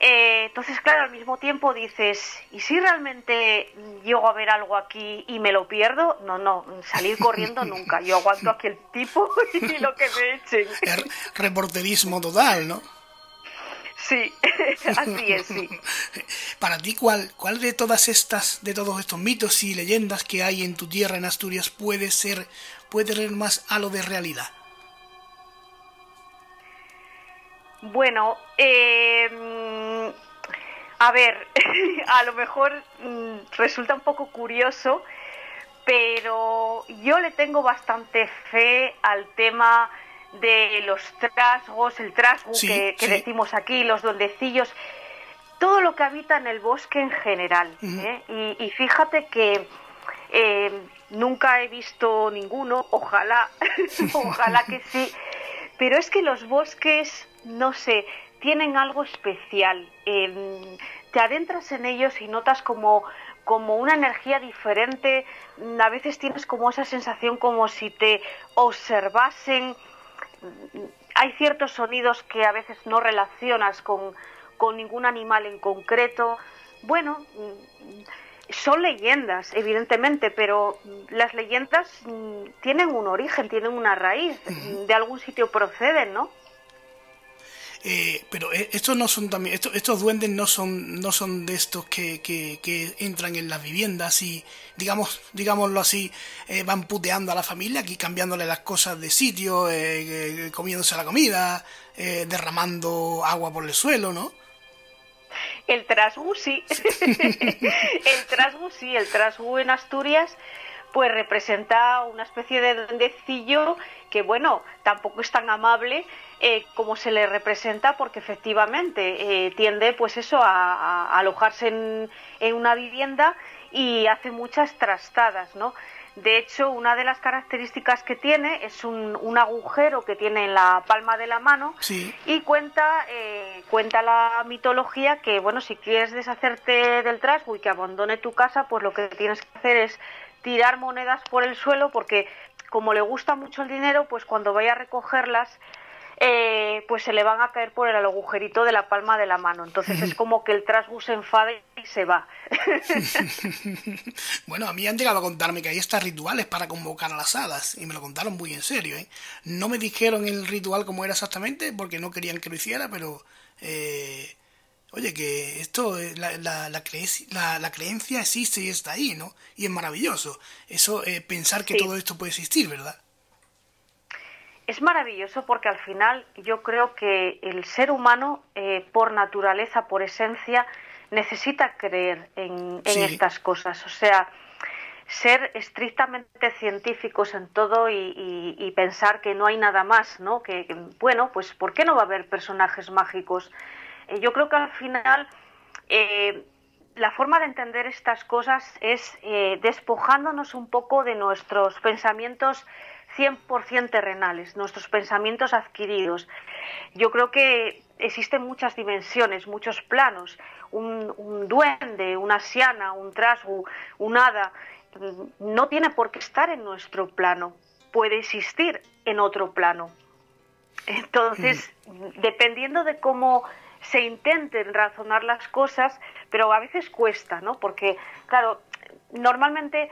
Eh, entonces, claro, al mismo tiempo dices, ¿y si realmente llego a ver algo aquí y me lo pierdo? No, no, salir corriendo nunca. Yo aguanto aquí el tipo y lo que me echen. reporterismo total, ¿no? Sí, así es, sí. Para ti, ¿cuál, ¿cuál de todas estas, de todos estos mitos y leyendas que hay en tu tierra, en Asturias, puede ser, puede tener más halo de realidad? Bueno, eh, a ver, a lo mejor mm, resulta un poco curioso, pero yo le tengo bastante fe al tema de los trasgos, el trasgo que, decimos aquí, los duendecillos, todo lo que habita en el bosque en general. ¿eh? y, fíjate que eh, nunca he visto ninguno, ojalá, ojalá que sí, pero es que los bosques no sé, tienen algo especial. Em, te adentras en ellos y notas como, como una energía diferente. A veces tienes como esa sensación como si te observasen. Hay ciertos sonidos que a veces no relacionas con, con ningún animal en concreto. Bueno, son leyendas, evidentemente, pero las leyendas mm, tienen un origen, tienen una raíz, de algún sitio proceden, ¿no? Eh, pero eh, estos no son también estos, estos duendes no son no son de estos que, que, entran en las viviendas y digamos digámoslo así eh, van puteando a la familia aquí cambiándole las cosas de sitio comiéndose la comida derramando agua por el suelo no el trasgu sí. El trasgu sí el trasgu en Asturias pues representa una especie de duendecillo que bueno tampoco es tan amable eh, como se le representa porque efectivamente eh, tiende pues eso a, alojarse en, una vivienda y hace muchas trastadas, ¿no? De hecho, una de las características que tiene es un, agujero que tiene en la palma de la mano y cuenta, eh, cuenta la mitología que, bueno, si quieres deshacerte del trasgo y que abandone tu casa, pues lo que tienes que hacer es tirar monedas por el suelo porque como le gusta mucho el dinero, pues cuando vaya a recogerlas eh, pues se le van a caer por el agujerito de la palma de la mano. Entonces es como que el trasbus se enfade y se va. bueno, a mí han llegado a contarme que hay estas rituales para convocar a las hadas y me lo contaron muy en serio. ¿eh? No me dijeron el ritual cómo era exactamente porque no querían que lo hiciera, pero... Eh, oye, que esto, eh, la, la, la, creencia existe y está ahí, ¿no? Y es maravilloso. Eso, pensar que todo esto puede existir, ¿verdad? Es maravilloso porque al final yo creo que el ser humano, eh, por naturaleza, por esencia, necesita creer en, estas cosas. O sea, ser estrictamente científicos en todo y, pensar que no hay nada más, ¿no? Que, bueno, pues ¿por qué no va a haber personajes mágicos? Eh, yo creo que al final eh, la forma de entender estas cosas es despojándonos un poco de nuestros pensamientos 100% terrenales, nuestros pensamientos adquiridos. Yo creo que existen muchas dimensiones, muchos planos. Un, duende, una siana, un trasgu, un hada, no tiene por qué estar en nuestro plano, puede existir en otro plano. Entonces, mm. dependiendo de cómo se intenten razonar las cosas, pero a veces cuesta, ¿no? Porque, claro, normalmente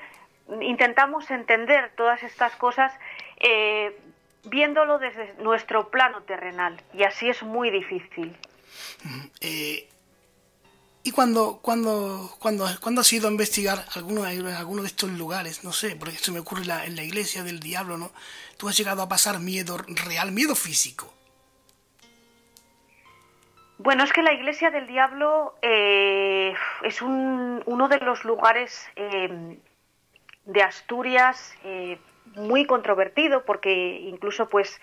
intentamos entender todas estas cosas eh, viéndolo desde nuestro plano terrenal y así es muy difícil. Eh, ¿Y cuando, cuando, cuando, cuando has ido a investigar alguno, alguno de estos lugares? No sé, porque se me ocurre en la iglesia del diablo, ¿no? ¿Tú has llegado a pasar miedo real, miedo físico? Bueno, es que la iglesia del diablo eh, es un, uno de los lugares de Asturias eh, muy controvertido porque incluso pues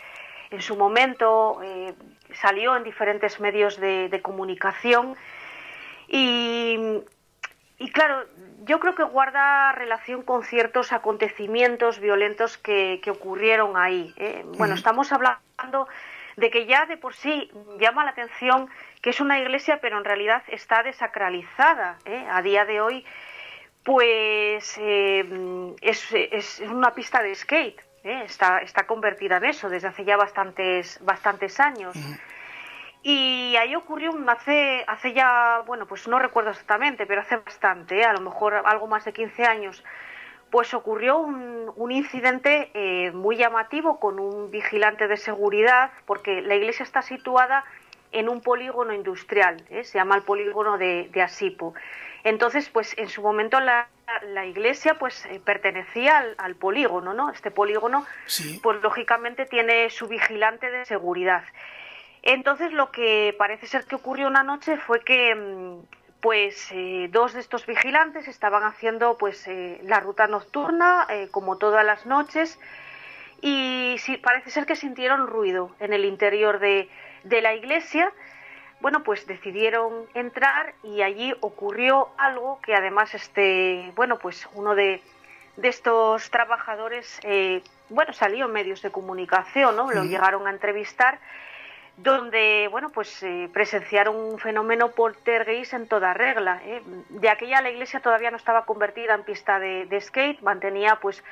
en su momento eh, salió en diferentes medios de, comunicación y, claro, yo creo que guarda relación con ciertos acontecimientos violentos que, ocurrieron ahí. ¿eh? Bueno, estamos hablando de que ya de por sí llama la atención que es una iglesia, pero en realidad está desacralizada. A día de hoy pues eh, es, una pista de skate, ¿eh? está, está convertida en eso desde hace ya bastantes, bastantes años. Y ahí ocurrió hace, hace ya, bueno, pues no recuerdo exactamente, pero hace bastante, ¿eh? a lo mejor algo más de 15 años, pues ocurrió un, un incidente muy llamativo con un vigilante de seguridad, porque la iglesia está situada en un polígono industrial, se llama el polígono de, de Asipo. Entonces, pues en su momento la, iglesia pues eh, pertenecía al, polígono, ¿no? Este polígono, pues lógicamente tiene su vigilante de seguridad. Entonces, lo que parece ser que ocurrió una noche fue que mm, pues eh, dos de estos vigilantes estaban haciendo pues eh, la ruta nocturna como todas las noches y sí, parece ser que sintieron ruido en el interior de, de la iglesia bueno, pues decidieron entrar y allí ocurrió algo que además este, bueno, pues uno de, estos trabajadores, eh, bueno, salió en medios de comunicación, ¿no? Lo llegaron a entrevistar, donde, bueno, pues eh, presenciaron un fenómeno poltergeist en toda regla. ¿eh? De aquella la iglesia todavía no estaba convertida en pista de, de skate, mantenía pues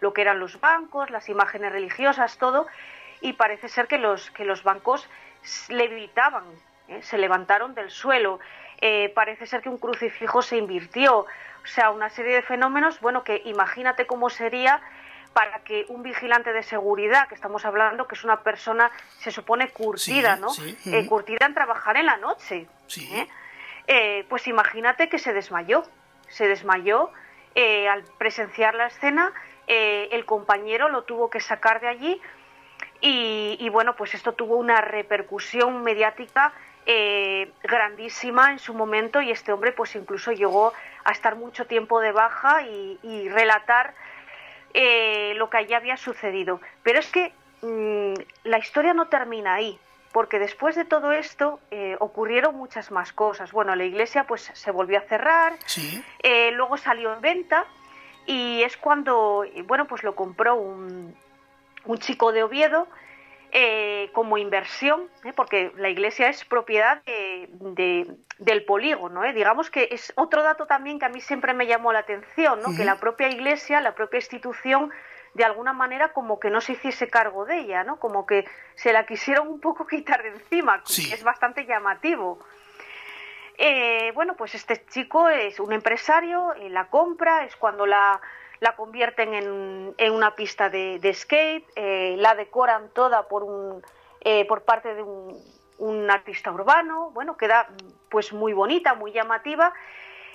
lo que eran los bancos, las imágenes religiosas, todo, y parece ser que los, que los bancos levitaban ¿eh? se levantaron del suelo. parece ser que un crucifijo se invirtió. O sea, una serie de fenómenos, bueno, que imagínate cómo sería para que un vigilante de seguridad, que estamos hablando, que es una persona, se supone curtida, ¿no? curtida en trabajar en la noche. pues imagínate que se desmayó. Se desmayó al presenciar la escena eh, el compañero lo tuvo que sacar de allí y, bueno, pues esto tuvo una repercusión mediática eh, grandísima en su momento y este hombre pues incluso llegó a estar mucho tiempo de baja y, relatar eh, lo que allí había sucedido. Pero es que mm, la historia no termina ahí, porque después de todo esto ocurrieron muchas más cosas. Bueno, la iglesia pues se volvió a cerrar, luego salió en venta y es cuando, bueno, pues lo compró un, un chico de Oviedo eh, como inversión, ¿eh? porque la iglesia es propiedad de, del polígono. ¿eh? Digamos que es otro dato también que a mí siempre me llamó la atención, ¿no? que la propia iglesia, la propia institución, de alguna manera como que no se hiciese cargo de ella, ¿no? como que se la quisieron un poco quitar de encima, es bastante llamativo. Eh, bueno, pues este chico es un empresario, la compra, es cuando la, la convierten en, en, una pista de, skate, eh, la decoran toda por, un, por parte de un, artista urbano, bueno, queda pues muy bonita, muy llamativa,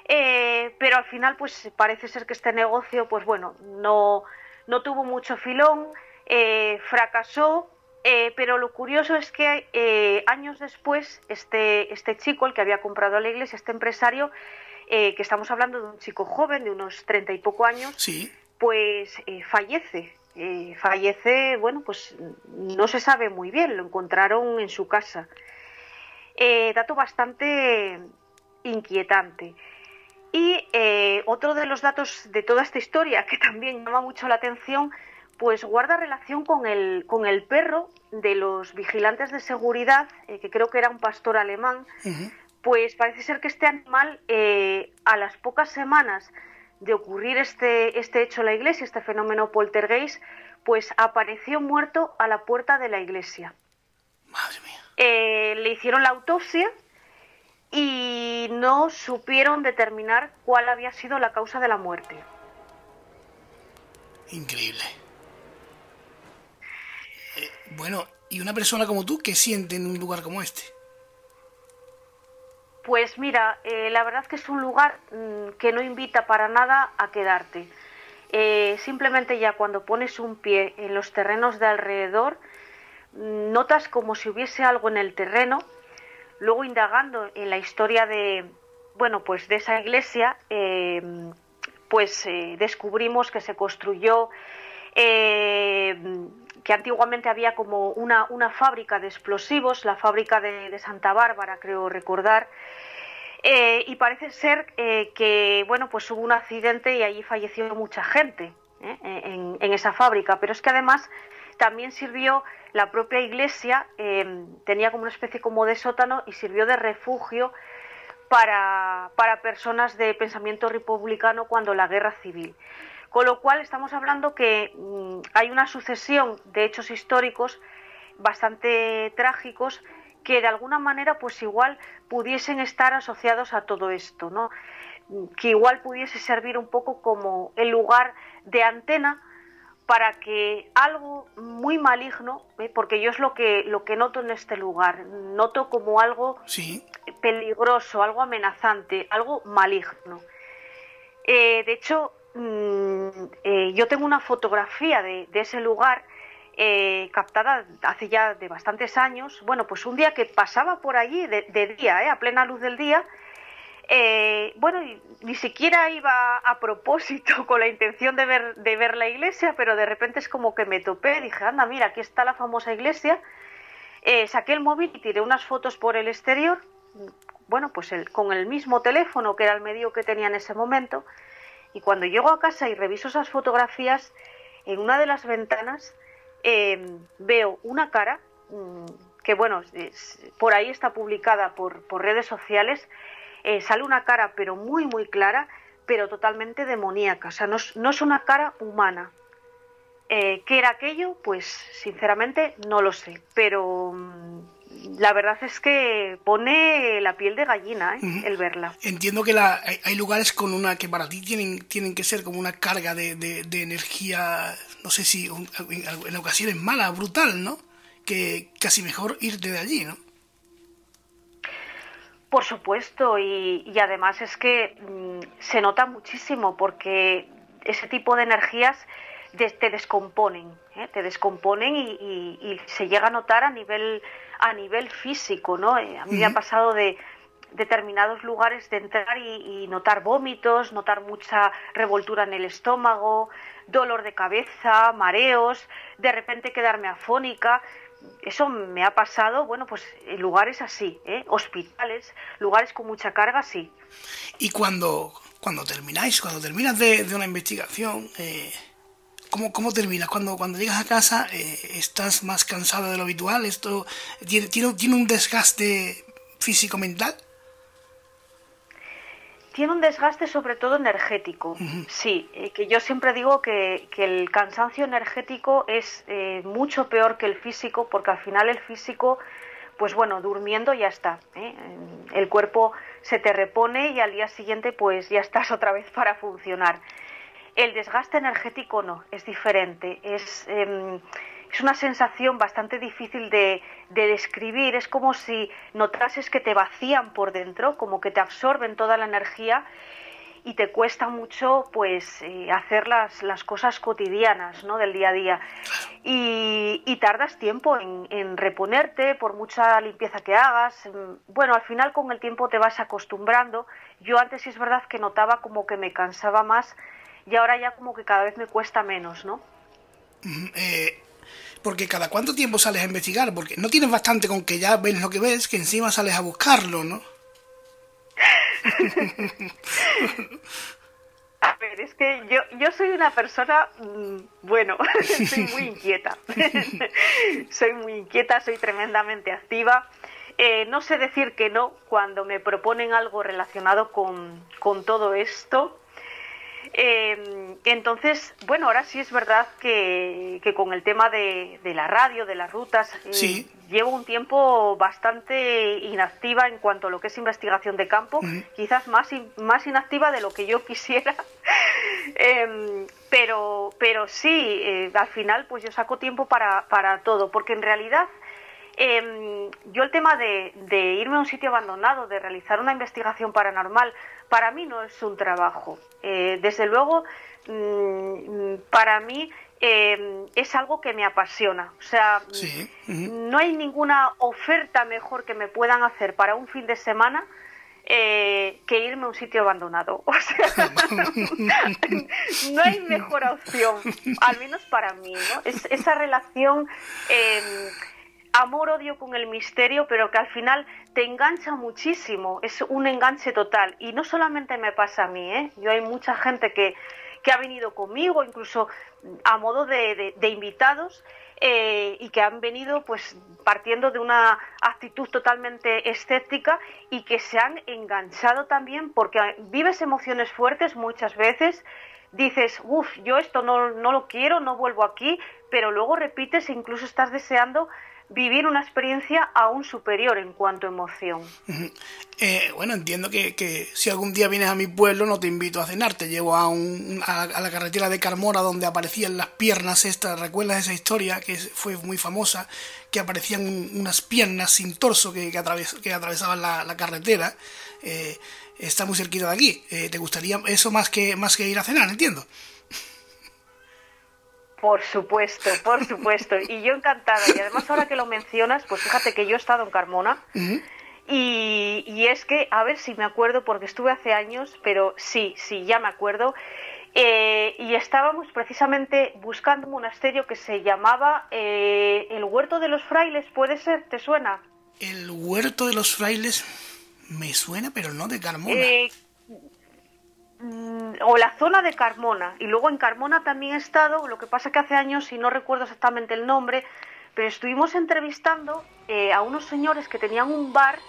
pero al final pues parece ser que este negocio pues bueno, no, no tuvo mucho filón, fracasó, eh, pero lo curioso es que eh, años después, este, este chico, el que había comprado la iglesia, este empresario, eh, que estamos hablando de un chico joven, de unos treinta y poco años, pues fallece. fallece, bueno, pues no se sabe muy bien, lo encontraron en su casa. dato bastante inquietante. Y otro de los datos de toda esta historia que también llama mucho la atención pues guarda relación con el, con el perro de los vigilantes de seguridad, eh, que creo que era un pastor alemán, pues parece ser que este animal eh, a las pocas semanas de ocurrir este, este hecho en la iglesia, este fenómeno poltergeist, pues apareció muerto a la puerta de la iglesia. Madre mía. Eh, le hicieron la autopsia y no supieron determinar cuál había sido la causa de la muerte. Increíble. Bueno, ¿y una persona como tú qué siente en un lugar como este? Pues mira, eh, la verdad que es un lugar mm, que no invita para nada a quedarte. Eh, simplemente ya cuando pones un pie en los terrenos de alrededor, mm, notas como si hubiese algo en el terreno. Luego indagando en la historia de, bueno, pues de esa iglesia, eh, pues descubrimos que se construyó que antiguamente había como una, una fábrica de explosivos, la fábrica de, Santa Bárbara, creo recordar, eh, y parece ser eh, que bueno pues hubo un accidente y allí falleció mucha gente eh, en, en, esa fábrica. Pero es que además también sirvió la propia iglesia tenía como una especie como de sótano y sirvió de refugio para, para personas de pensamiento republicano cuando la guerra civil con lo cual estamos hablando que mm, hay una sucesión de hechos históricos bastante trágicos que de alguna manera pues igual pudiesen estar asociados a todo esto, ¿no? que igual pudiese servir un poco como el lugar de antena para que algo muy maligno, ¿eh? porque yo es lo que, lo que noto en este lugar, noto como algo peligroso, algo amenazante, algo maligno. Eh, de hecho, Mm, eh, yo tengo una fotografía de, ese lugar eh, captada hace ya de bastantes años. Bueno, pues un día que pasaba por allí de, día, eh, a plena luz del día, bueno, ni siquiera iba a propósito con la intención de ver, de ver la iglesia, pero de repente es como que me topé, dije, anda, mira, aquí está la famosa iglesia. saqué el móvil y tiré unas fotos por el exterior, bueno, pues con el mismo teléfono que era el medio que tenía en ese momento. Y cuando llego a casa y reviso esas fotografías, en una de las ventanas em, veo una cara mm, que, bueno, por ahí está publicada por, redes sociales. Eh, sale una cara, pero muy, muy clara, pero totalmente demoníaca. O sea, no es, una cara humana. Eh, ¿Qué era aquello? Pues sinceramente no lo sé. Pero mm, la verdad es que pone la piel de gallina ¿eh? el verla. Entiendo que la, hay, lugares con una que para ti tienen, tienen que ser como una carga de, de, energía, no sé si en, ocasiones mala, brutal, ¿no? Que casi mejor irte de allí, ¿no? Por supuesto, y, y además es que mm, se nota muchísimo porque ese tipo de energías te descomponen, ¿eh? te descomponen y, se llega a notar a nivel, a nivel físico, ¿no? Eh, a mí me ha pasado de determinados lugares de entrar y, notar vómitos, notar mucha revoltura en el estómago, dolor de cabeza, mareos, de repente quedarme afónica. Eso me ha pasado, bueno, pues en lugares así, ¿eh? hospitales, lugares con mucha carga, sí. Y cuando, cuando termináis, cuando terminas de, de una investigación, eh, ¿Cómo, ¿Cómo terminas? Cuando, cuando llegas a casa, eh, ¿estás más cansado de lo habitual? ¿Esto tiene, tiene, un desgaste físico-mental? Tiene un desgaste sobre todo energético, sí, eh, que yo siempre digo que, que el cansancio energético es eh, mucho peor que el físico, porque al final el físico, pues bueno, durmiendo ya está, el cuerpo se te repone y al día siguiente pues ya estás otra vez para funcionar. El desgaste energético no, es diferente. Es, em, es una sensación bastante difícil de, describir. Es como si notases que te vacían por dentro, como que te absorben toda la energía y te cuesta mucho pues eh, hacer las, las, cosas cotidianas ¿no? del día a día y, tardas tiempo en, en, reponerte por mucha limpieza que hagas bueno al final con el tiempo te vas acostumbrando yo antes sí es verdad que notaba como que me cansaba más y ahora ya como que cada vez me cuesta menos, ¿no? Eh, porque cada cuánto tiempo sales a investigar, porque no tienes bastante con que ya ves lo que ves, que encima sales a buscarlo, ¿no? a ver, es que yo, yo soy una persona, mm, bueno, soy muy inquieta. soy muy inquieta, soy tremendamente activa. Eh, no sé decir que no cuando me proponen algo relacionado con, con todo esto. Eh, entonces, bueno, ahora sí es verdad que, con el tema de, la radio, de las rutas, eh, llevo un tiempo bastante inactiva en cuanto a lo que es investigación de campo, quizás más, más inactiva de lo que yo quisiera. Em, pero, pero sí, eh, al final pues yo saco tiempo para, para todo, porque en realidad em, yo el tema de, de, irme a un sitio abandonado, de realizar una investigación paranormal, para mí no es un trabajo. Eh, desde luego, mm, para mí eh, es algo que me apasiona. O sea, no hay ninguna oferta mejor que me puedan hacer para un fin de semana eh, que irme a un sitio abandonado. O sea, no hay mejor opción, al menos para mí, ¿no? Es, esa relación amor-odio con el misterio, pero que al final te engancha muchísimo, es un enganche total. Y no solamente me pasa a mí, ¿eh? yo hay mucha gente que, que ha venido conmigo, incluso a modo de, invitados, eh, y que han venido pues partiendo de una actitud totalmente escéptica y que se han enganchado también porque vives emociones fuertes muchas veces dices, uff, yo esto no, no, lo quiero, no vuelvo aquí, pero luego repites e incluso estás deseando vivir una experiencia aún superior en cuanto a emoción. Eh, bueno, entiendo que, si algún día vienes a mi pueblo no te invito a cenar, te llevo a, un, a, la carretera de Carmona donde aparecían las piernas estas, ¿recuerdas esa historia que fue muy famosa? Que aparecían unas piernas sin torso que, que, atravesaban la, carretera. Eh, está muy cerquita de aquí. Eh, ¿Te gustaría eso más que, más que ir a cenar, entiendo? Por supuesto, por supuesto. Y yo encantada. Y además ahora que lo mencionas, pues fíjate que yo he estado en Carmona. y, y, es que, a ver si me acuerdo, porque estuve hace años, pero sí, sí, ya me acuerdo. Eh, y estábamos precisamente buscando un monasterio que se llamaba eh, el Huerto de los Frailes, ¿puede ser? ¿Te suena? El Huerto de los Frailes me suena, pero no de Carmona. Eh, o la zona de Carmona. Y luego en Carmona también he estado, lo que pasa que hace años, y no recuerdo exactamente el nombre, pero estuvimos entrevistando eh, a unos señores que tenían un bar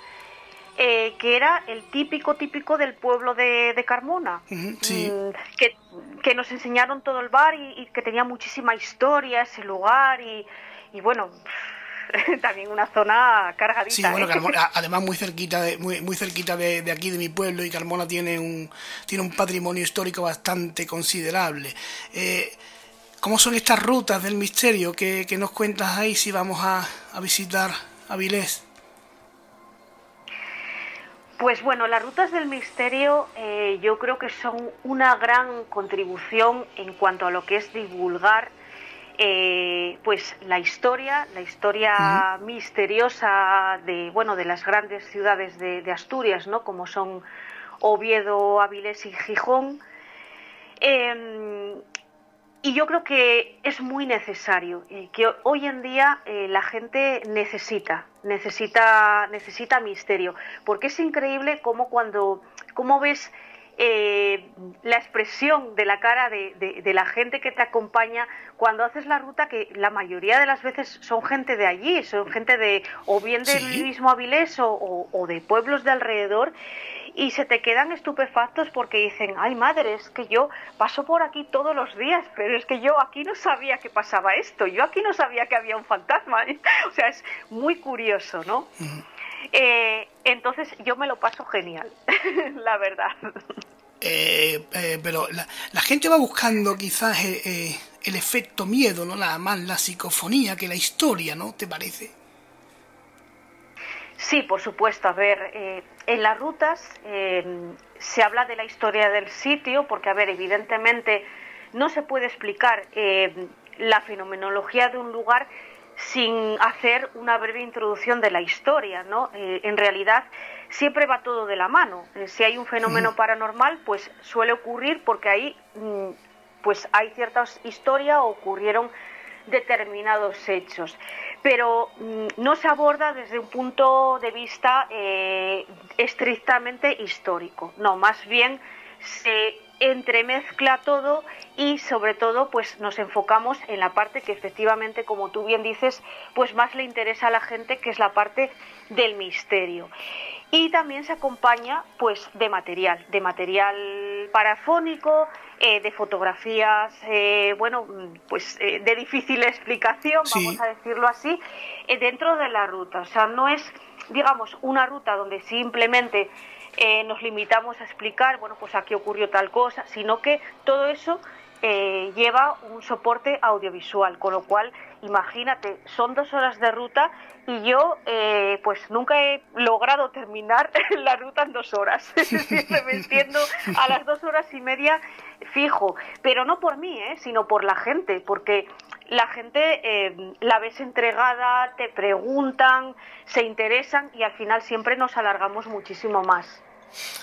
eh, que era el típico, típico del pueblo de, Carmona. Mm, que, que, nos enseñaron todo el bar y, que tenía muchísima historia ese lugar y, y bueno también una zona cargadita. Sí, bueno, ¿eh? además muy cerquita, de, muy, muy cerquita de, aquí, de mi pueblo, y Carmona tiene un, tiene un patrimonio histórico bastante considerable. Eh, ¿Cómo son estas rutas del misterio que, nos cuentas ahí si vamos a, a visitar Avilés? Pues bueno, las rutas del misterio eh, yo creo que son una gran contribución en cuanto a lo que es divulgar eh, pues la historia, la historia misteriosa de bueno de las grandes ciudades de, Asturias, ¿no? Como son Oviedo, Avilés y Gijón. Em, y yo creo que es muy necesario, eh, que hoy en día eh, la gente necesita, necesita, necesita misterio, porque es increíble cómo cuando, cómo ves eh, la expresión de la cara de, la gente que te acompaña cuando haces la ruta, que la mayoría de las veces son gente de allí, son gente de o bien del mismo Avilés o, o de pueblos de alrededor, y se te quedan estupefactos porque dicen, ay madre, es que yo paso por aquí todos los días, pero es que yo aquí no sabía que pasaba esto, yo aquí no sabía que había un fantasma. o sea, es muy curioso, ¿no? Eh, entonces yo me lo paso genial, la verdad. Eh, eh, pero la, gente va buscando quizás el efecto miedo, ¿no? La, más la psicofonía que la historia, ¿no? ¿Te parece? Sí, por supuesto. A ver, eh, en las rutas eh, se habla de la historia del sitio, porque, a ver, evidentemente no se puede explicar eh, la fenomenología de un lugar sin hacer una breve introducción de la historia, ¿no? en realidad siempre va todo de la mano. si hay un fenómeno paranormal, pues suele ocurrir porque ahí mm, pues hay cierta historia o ocurrieron determinados hechos pero mm, no se aborda desde un punto de vista eh, estrictamente histórico, no, más bien se entremezcla todo y sobre todo pues nos enfocamos en la parte que efectivamente como tú bien dices pues más le interesa a la gente que es la parte del misterio y también se acompaña pues de material de material parafónico eh, de fotografías, eh, bueno, pues eh, de difícil explicación, vamos a decirlo así, dentro de la ruta. O sea, no es, digamos, una ruta donde simplemente nos limitamos a explicar, bueno, pues aquí ocurrió tal cosa, sino que todo eso lleva un soporte audiovisual, con lo cual, imagínate, son dos horas de ruta y yo eh, pues nunca he logrado terminar la ruta en dos horas. Siempre me entiendo a las dos horas y media fijo, pero no por mí, ¿eh? sino por la gente, porque la gente eh, la ves entregada, te preguntan, se interesan y al final siempre nos alargamos muchísimo más.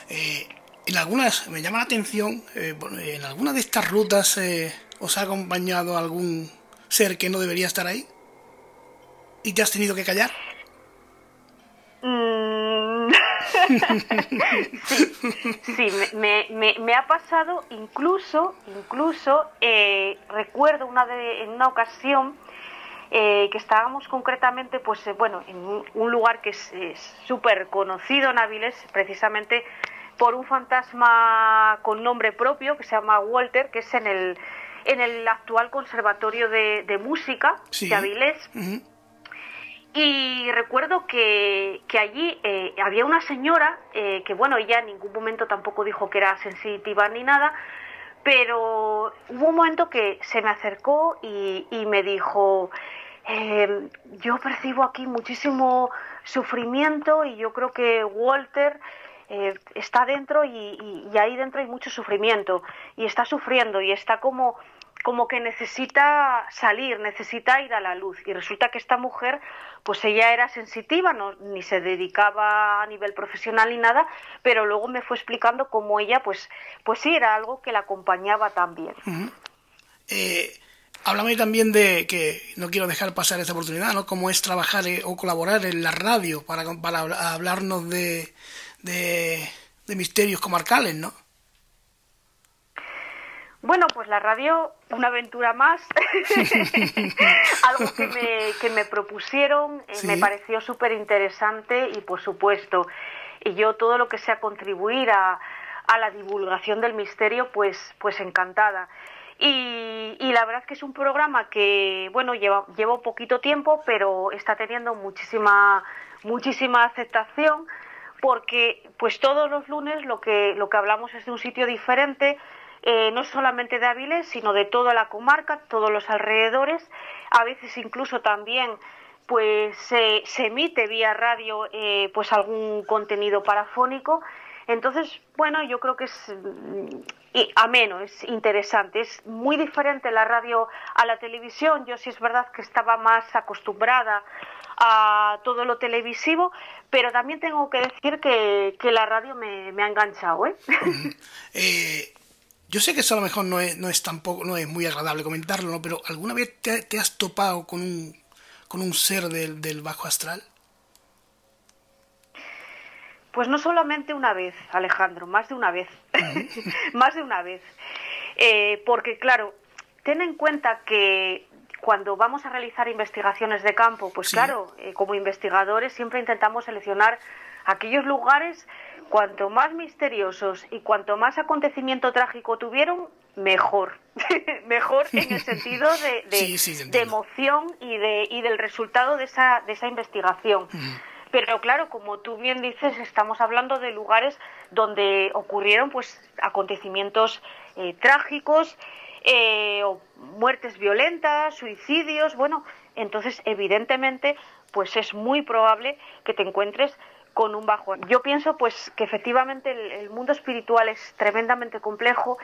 En algunas, me llama la atención, en alguna de estas rutas os ha acompañado algún ser que no debería estar ahí. ¿Y te has tenido que callar? Mm. sí, me, ha pasado incluso, incluso, eh, recuerdo una de, en una ocasión eh, que estábamos concretamente, pues eh, bueno, en un, lugar que es súper conocido en Avilés, precisamente por un fantasma con nombre propio que se llama Walter, que es en el, en el actual Conservatorio de, Música de Avilés. Y recuerdo que, allí eh, había una señora eh, que, bueno, ella en ningún momento tampoco dijo que era sensitiva ni nada, pero hubo un momento que se me acercó y, me dijo, em, yo percibo aquí muchísimo sufrimiento y yo creo que Walter eh, está dentro y, ahí dentro hay mucho sufrimiento y está sufriendo y está como como que necesita salir, necesita ir a la luz. Y resulta que esta mujer, pues ella era sensitiva, no, ni se dedicaba a nivel profesional ni nada, pero luego me fue explicando cómo ella, pues, pues sí, era algo que la acompañaba también. Eh, háblame también de que no quiero dejar pasar esta oportunidad, ¿no? Cómo es trabajar eh, o colaborar en la radio para, para hablarnos de, de, de misterios comarcales, ¿no? Bueno, pues la radio, una aventura más, algo que me, que me propusieron, eh, me pareció súper interesante y por supuesto, y yo todo lo que sea contribuir a, a la divulgación del misterio, pues, pues encantada. Y, la verdad que es un programa que, bueno, lleva, lleva poquito tiempo, pero está teniendo muchísima, muchísima aceptación porque pues todos los lunes lo que, lo que hablamos es de un sitio diferente, eh, no solamente de Avilés, sino de toda la comarca, todos los alrededores, a veces incluso también pues se, emite vía radio eh, pues algún contenido parafónico. Entonces, bueno, yo creo que es mm, ameno, es interesante. Es muy diferente la radio a la televisión. Yo sí es verdad que estaba más acostumbrada a todo lo televisivo, pero también tengo que decir que, la radio me, ha enganchado. ¿eh? ¿eh? yo sé que eso a lo mejor no es, no es tampoco, no es muy agradable comentarlo, ¿no? pero ¿alguna vez te, has topado con un, con un ser del, del bajo astral? Pues no solamente una vez, Alejandro, más de una vez. más de una vez. Eh, porque, claro, ten en cuenta que cuando vamos a realizar investigaciones de campo, pues claro, eh, como investigadores siempre intentamos seleccionar aquellos lugares cuanto más misteriosos y cuanto más acontecimiento trágico tuvieron, mejor. mejor en el sentido de, emoción y, de, y del resultado de esa, de esa investigación. Pero claro, como tú bien dices, estamos hablando de lugares donde ocurrieron pues acontecimientos eh, trágicos, eh, o muertes violentas, suicidios, bueno, entonces evidentemente pues es muy probable que te encuentres con un bajo. Yo pienso pues que efectivamente el, mundo espiritual es tremendamente complejo.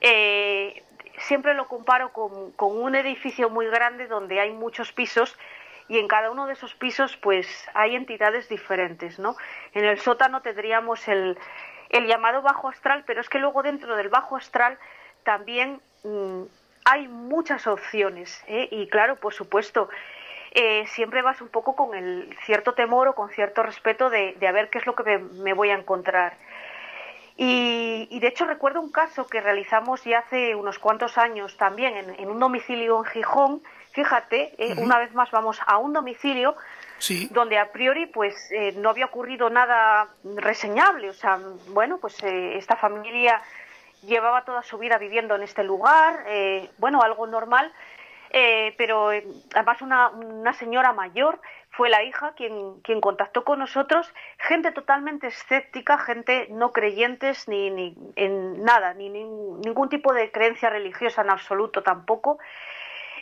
Eh, siempre lo comparo con, un edificio muy grande donde hay muchos pisos y en cada uno de esos pisos pues hay entidades diferentes, ¿no? En el sótano tendríamos el, el llamado bajo astral, pero es que luego dentro del bajo astral también mm, hay muchas opciones ¿eh? y claro, por supuesto, eh, siempre vas un poco con el cierto temor o con cierto respeto de, a ver qué es lo que me, voy a encontrar. Y, de hecho recuerdo un caso que realizamos ya hace unos cuantos años también en, un domicilio en Gijón. Fíjate, eh, una vez más vamos a un domicilio donde a priori pues eh, no había ocurrido nada reseñable. O sea, bueno, pues esta familia llevaba toda su vida viviendo en este lugar, bueno, algo normal, eh, pero eh, además una, una, señora mayor fue la hija quien, quien contactó con nosotros, gente totalmente escéptica, gente no creyentes ni, ni en nada, ni, ningún tipo de creencia religiosa en absoluto tampoco.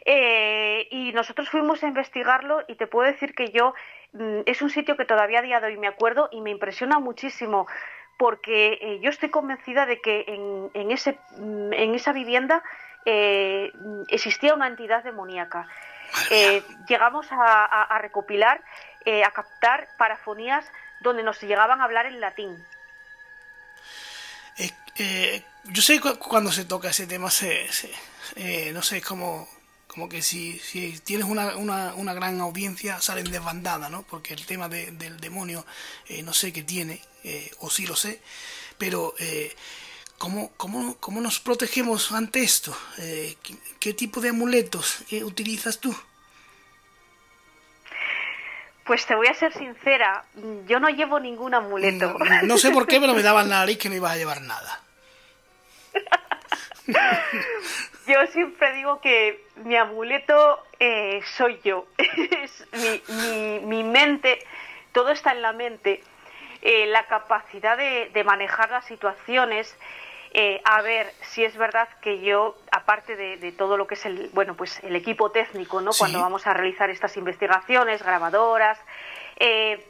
Eh, y nosotros fuimos a investigarlo y te puedo decir que yo mm, es un sitio que todavía a día de hoy me acuerdo y me impresiona muchísimo porque yo estoy convencida de que en, en, ese, mm, en esa vivienda eh, existía una entidad demoníaca. Eh, llegamos a, recopilar, eh, a captar parafonías donde nos llegaban a hablar en latín. yo sé cuando se toca ese tema, se, no sé, como, como que si, si tienes una, una, una, gran audiencia salen desbandada, ¿no? Porque el tema del demonio no sé qué tiene, o sí lo sé, pero ¿Cómo, cómo, cómo nos protegemos ante esto? Eh, ¿qué, tipo de amuletos eh, utilizas tú? Pues te voy a ser sincera, yo no llevo ningún amuleto. No, sé por qué, pero me daba la nariz que no iba a llevar nada. yo siempre digo que mi amuleto eh, soy yo. es mi, mi, mente, todo está en la mente. la capacidad de, de manejar las situaciones, eh, a ver si es verdad que yo, aparte de, todo lo que es el, bueno, pues el equipo técnico, ¿no? Cuando vamos a realizar estas investigaciones, grabadoras, eh,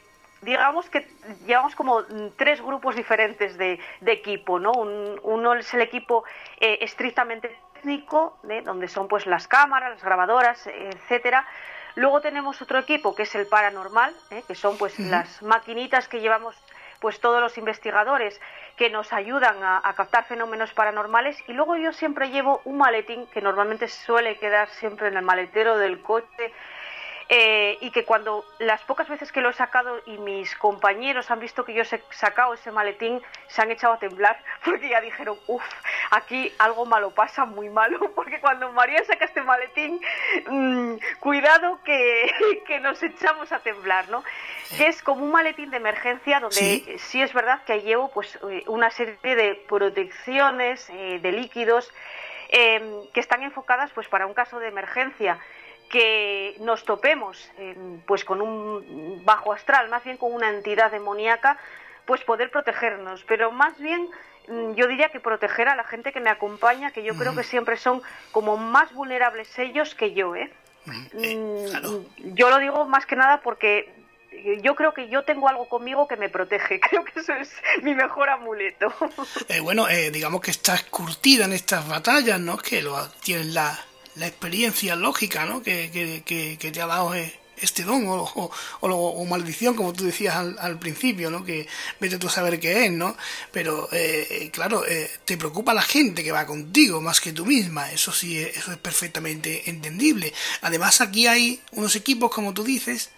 digamos que llevamos como tres grupos diferentes de, equipo, ¿no? uno es el equipo eh, estrictamente técnico, donde son pues las cámaras, las grabadoras, etcétera. Luego tenemos otro equipo que es el paranormal, que son pues las maquinitas que llevamos pues todos los investigadores que nos ayudan a, captar fenómenos paranormales y luego yo siempre llevo un maletín que normalmente suele quedar siempre en el maletero del coche eh, y que cuando las pocas veces que lo he sacado y mis compañeros han visto que yo he sacado ese maletín, se han echado a temblar porque ya dijeron, uff, aquí algo malo pasa, muy malo, porque cuando María saca este maletín, mm, cuidado que, que, nos echamos a temblar, ¿no? Que es como un maletín de emergencia donde ¿Sí? es verdad que llevo pues eh, una serie de protecciones, eh, de líquidos, que están enfocadas pues para un caso de emergencia que nos topemos pues con un bajo astral, más bien con una entidad demoníaca, pues poder protegernos, pero más bien mm, yo diría que proteger a la gente que me acompaña, que yo creo que siempre son como más vulnerables ellos que yo, ¿eh? eh mm, yo lo digo más que nada porque yo creo que yo tengo algo conmigo que me protege. Creo que eso es mi mejor amuleto. Eh, bueno, eh, digamos que estás curtida en estas batallas, ¿no? Que lo, tienes la, la experiencia lógica ¿no? que, que, que, te ha dado eh, este don o, o, maldición, como tú decías al, al, principio, ¿no? que vete tú a saber qué es, ¿no? Pero eh, claro, eh, te preocupa la gente que va contigo más que tú misma, eso sí, eso es perfectamente entendible. Además aquí hay unos equipos, como tú dices,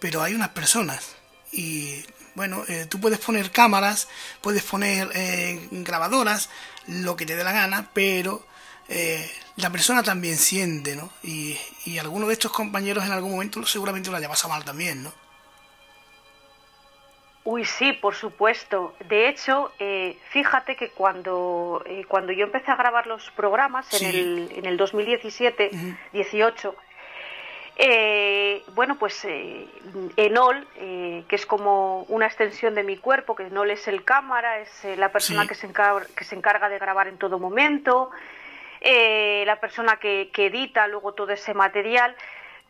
pero hay unas personas y bueno, tú puedes poner cámaras, puedes poner grabadoras, lo que te dé la gana, pero eh, la persona también siente, ¿no? Y, y alguno de estos compañeros en algún momento seguramente lo haya pasado mal también, ¿no? Uy, sí, por supuesto. De hecho, eh, fíjate que cuando, eh, cuando yo empecé a grabar los programas en, el, en el 2017, 18, bueno, pues Enol, que es como una extensión de mi cuerpo, que Enol es el cámara, es la persona que, se encarga, que se encarga de grabar en todo momento, eh, la persona que, edita luego todo ese material,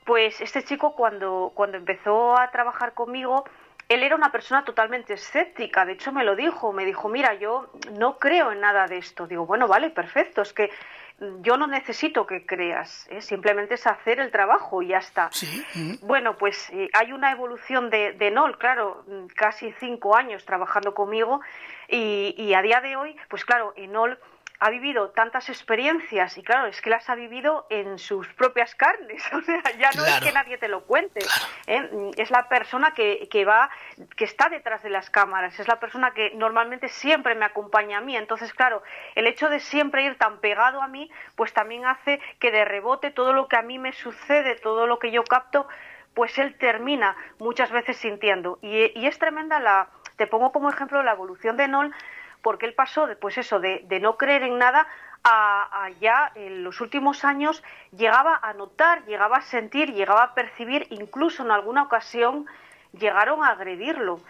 pues este chico cuando, cuando empezó a trabajar conmigo, él era una persona totalmente escéptica, de hecho me lo dijo, me dijo, mira, yo no creo en nada de esto. Digo, bueno, vale, perfecto, es que yo no necesito que creas, ¿eh? simplemente es hacer el trabajo y ya está. Bueno, pues eh, hay una evolución de, de, Nol, claro, casi cinco años trabajando conmigo y, y a día de hoy, pues claro, Enol ha vivido tantas experiencias y claro, es que las ha vivido en sus propias carnes, o sea, ya no es que nadie te lo cuente, ¿eh? es la persona que, que, va, que está detrás de las cámaras, es la persona que normalmente siempre me acompaña a mí, entonces claro, el hecho de siempre ir tan pegado a mí, pues también hace que de rebote todo lo que a mí me sucede, todo lo que yo capto, pues él termina muchas veces sintiendo. Y, y es tremenda la, te pongo como ejemplo la evolución de Nol, porque él pasó, pues eso, de, no creer en nada a, ya en los últimos años llegaba a notar, llegaba a sentir, llegaba a percibir, incluso en alguna ocasión llegaron a agredirlo,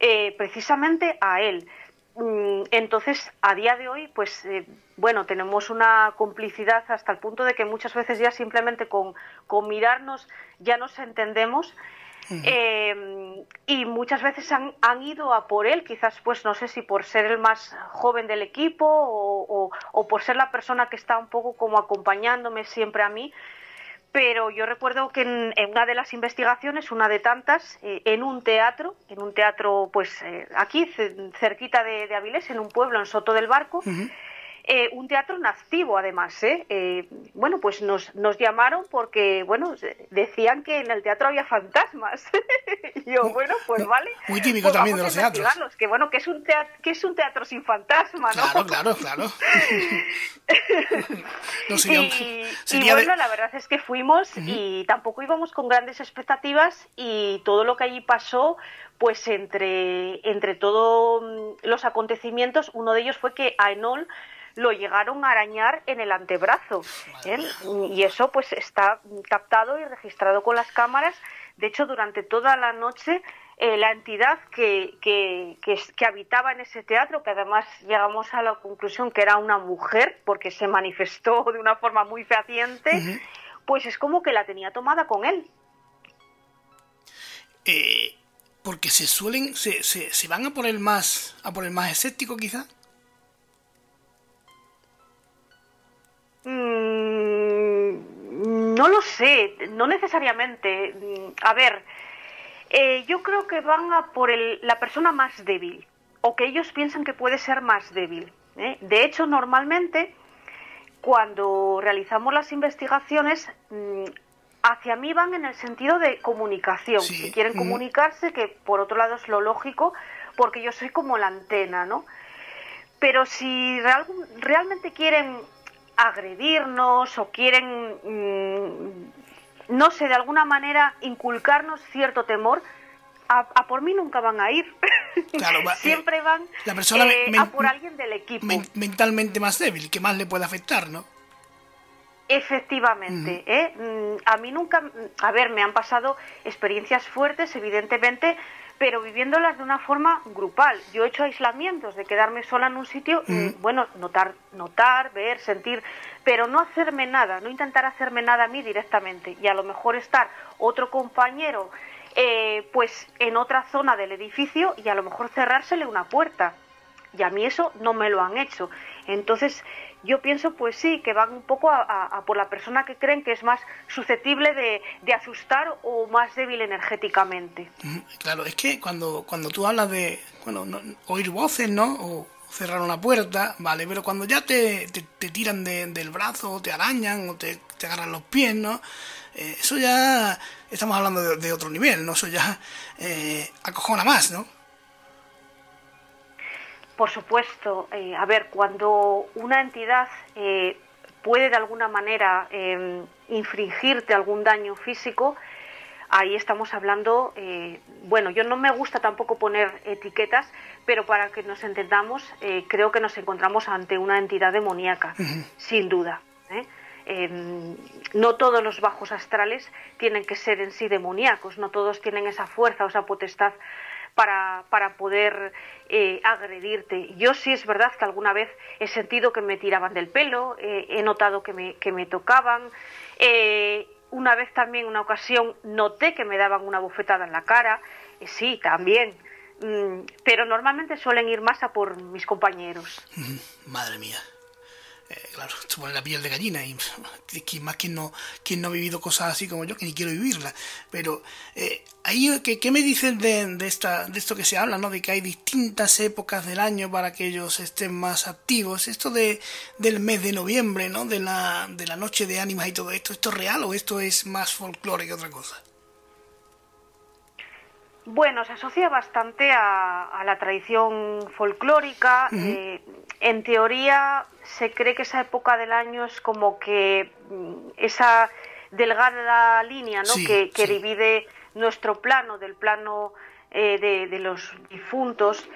eh, precisamente a él. Mm, entonces, a día de hoy, pues eh, bueno, tenemos una complicidad hasta el punto de que muchas veces ya simplemente con, con mirarnos ya nos entendemos eh, y muchas veces han, han, ido a por él, quizás pues no sé si por ser el más joven del equipo o, o, por ser la persona que está un poco como acompañándome siempre a mí, pero yo recuerdo que en, una de las investigaciones, una de tantas, eh, en un teatro, en un teatro pues eh, aquí cerquita de, de, Avilés, en un pueblo, en Soto del Barco, eh, un teatro nativo, además. ¿eh? ¿eh? bueno, pues nos, nos llamaron porque, bueno, decían que en el teatro había fantasmas. y yo, bueno, pues vale. Muy típico pues también de los teatros. Que bueno, que es un teatro, que es un teatro sin fantasma, ¿no? Claro, claro, claro. y, bueno, la verdad es que fuimos y tampoco íbamos con grandes expectativas y todo lo que allí pasó pues entre, entre todos mm, los acontecimientos, uno de ellos fue que Aenol lo llegaron a arañar en el antebrazo. ¿eh? Y eso pues está captado y registrado con las cámaras. De hecho, durante toda la noche eh, la entidad que, que, que, habitaba en ese teatro, que además llegamos a la conclusión que era una mujer, porque se manifestó de una forma muy fehaciente, pues es como que la tenía tomada con él. Eh, porque se suelen, se, se, se, van a por el más, a por el más escéptico quizá. Mm, no lo sé, no necesariamente. Mm, a ver, eh, yo creo que van a por el, la persona más débil o que ellos piensan que puede ser más débil. ¿eh? De hecho, normalmente, cuando realizamos las investigaciones, mm, hacia mí van en el sentido de comunicación. Si quieren comunicarse, que por otro lado es lo lógico, porque yo soy como la antena, ¿no? Pero si realmente quieren agredirnos o quieren, mm, no sé, de alguna manera inculcarnos cierto temor, a, por mí nunca van a ir. siempre van la persona eh, a por alguien del equipo. mentalmente más débil, que más le puede afectar, ¿no? Efectivamente. ¿eh? Mm, a mí nunca, a ver, me han pasado experiencias fuertes, evidentemente, pero viviéndolas de una forma grupal. Yo he hecho aislamientos de quedarme sola en un sitio y, bueno, notar, notar, ver, sentir, pero no hacerme nada, no intentar hacerme nada a mí directamente. Y a lo mejor estar otro compañero, eh, pues en otra zona del edificio y a lo mejor cerrársele una puerta. Y a mí eso no me lo han hecho. Entonces, yo pienso, pues sí, que van un poco a, por la persona que creen que es más susceptible de, asustar o más débil energéticamente. Claro, es que cuando, cuando tú hablas de, bueno, oír voces, ¿no? O cerrar una puerta, vale, pero cuando ya te, te, tiran del brazo, o te arañan, o te, agarran los pies, ¿no? Eh, eso ya estamos hablando de, otro nivel, ¿no? Eso ya eh, acojona más, ¿no? Por supuesto, eh, a ver, cuando una entidad eh, puede de alguna manera em, infringirte algún daño físico, ahí estamos hablando, eh, bueno, yo no me gusta tampoco poner etiquetas, pero para que nos entendamos, creo que nos encontramos ante una entidad demoníaca, sin duda. Em, no todos los bajos astrales tienen que ser en sí demoníacos, no todos tienen esa fuerza o esa potestad para, para poder eh, agredirte. Yo sí es verdad que alguna vez he sentido que me tiraban del pelo, eh, he notado que me, que me tocaban. Eh, una vez también, una ocasión, noté que me daban una bofetada en la cara. sí, también. Mm, pero normalmente suelen ir más a por mis compañeros. Madre mía. Eh, claro, se pone la piel de gallina y más quien no, quien no ha vivido cosas así como yo, que ni quiero vivirlas. Pero eh, ahí, ¿qué, ¿qué, me dicen de, de, esta, de esto que se habla, ¿no? de que hay distintas épocas del año para que ellos estén más activos? Esto de, del mes de noviembre, ¿no? de, la, de la noche de ánimas y todo esto, ¿esto es real o esto es más folclore que otra cosa? Bueno, se asocia bastante a, la tradición folclórica. Eh, en teoría, se cree que esa época del año es como que mm, esa delgada línea ¿no? que, divide nuestro plano del plano eh, de, los difuntos,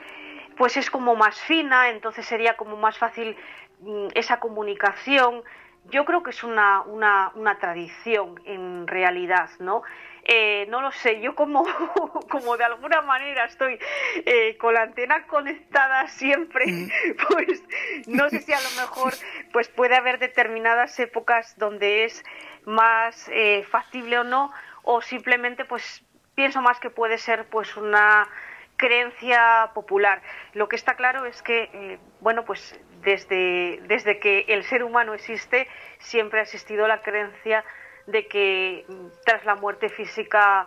pues es como más fina, entonces sería como más fácil mm, esa comunicación. Yo creo que es una, una, una tradición en realidad, ¿no? Eh, no lo sé, yo como, como de alguna manera estoy eh, con la antena conectada siempre, pues no sé si a lo mejor pues puede haber determinadas épocas donde es más eh, factible o no, o simplemente pues pienso más que puede ser pues una creencia popular. Lo que está claro es que, bueno, pues desde, desde que el ser humano existe, siempre ha existido la creencia de que tras la muerte física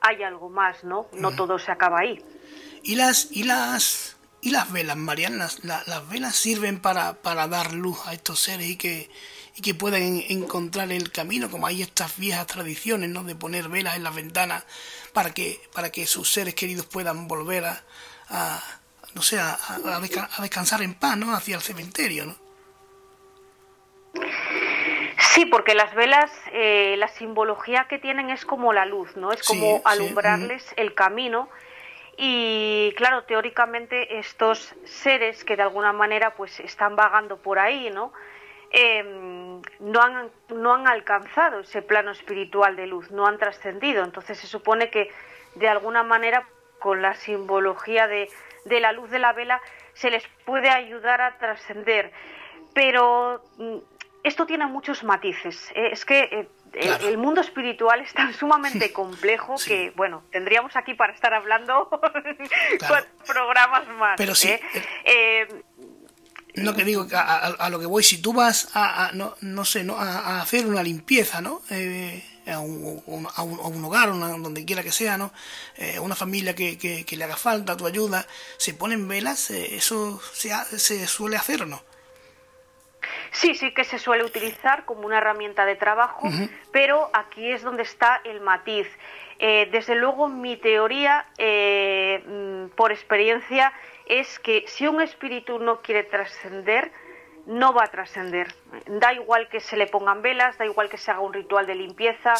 hay algo más, ¿no? No todo se acaba ahí. ¿Y las, y las, y las velas, Marianas? ¿Las, velas sirven para, para, dar luz a estos seres y que, y que puedan encontrar el camino? Como hay estas viejas tradiciones, ¿no? De poner velas en las ventanas para que, para que sus seres queridos puedan volver a, a no sé, a, a, descansar en paz, ¿no? Hacia el cementerio, ¿no? Sí, porque las velas, eh, la simbología que tienen es como la luz, ¿no? Es como alumbrarles el camino. Y claro, teóricamente estos seres que de alguna manera pues están vagando por ahí, ¿no? Em, no, han, no han alcanzado ese plano espiritual de luz, no han trascendido. Entonces se supone que de alguna manera con la simbología de, de la luz de la vela se les puede ayudar a trascender. Pero mm, esto tiene muchos matices. Eh, es que eh, el, mundo espiritual es tan sumamente complejo que, bueno, tendríamos aquí para estar hablando cuatro programas más. Pero sí. ¿eh? no que digo, a, lo que voy, si tú vas a, no, no, sé, ¿no? A, hacer una limpieza, ¿no? a, un, a, un, hogar, donde quiera que sea, ¿no? una familia que, que, le haga falta tu ayuda, se ponen velas, eso se, se suele hacer no. Sí, sí que se suele utilizar como una herramienta de trabajo, pero aquí es donde está el matiz. Eh, desde luego, mi teoría, eh, mm, por experiencia, es que si un espíritu no quiere trascender, no va a trascender. Da igual que se le pongan velas, da igual que se haga un ritual de limpieza.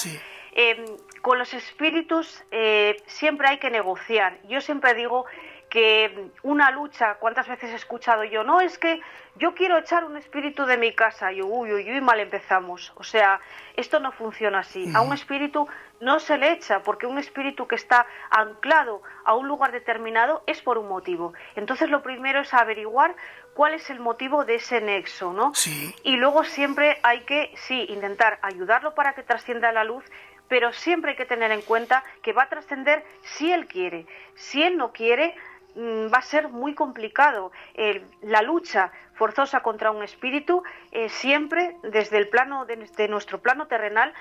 Em, con los espíritus eh, siempre hay que negociar. Yo siempre digo porque una lucha, ¿cuántas veces he escuchado yo? No, es que yo quiero echar un espíritu de mi casa. Y yo, uy, uy, uy, mal empezamos. O sea, esto no funciona así. A un espíritu no se le echa, porque un espíritu que está anclado a un lugar determinado es por un motivo. Entonces lo primero es averiguar cuál es el motivo de ese nexo, ¿no? Sí. Y luego siempre hay que, sí, intentar ayudarlo para que trascienda la luz, pero siempre hay que tener en cuenta que va a trascender si él quiere. Si él no quiere, mm, va a ser muy complicado. la lucha forzosa contra un espíritu, eh, siempre desde el plano de, nuestro plano terrenal,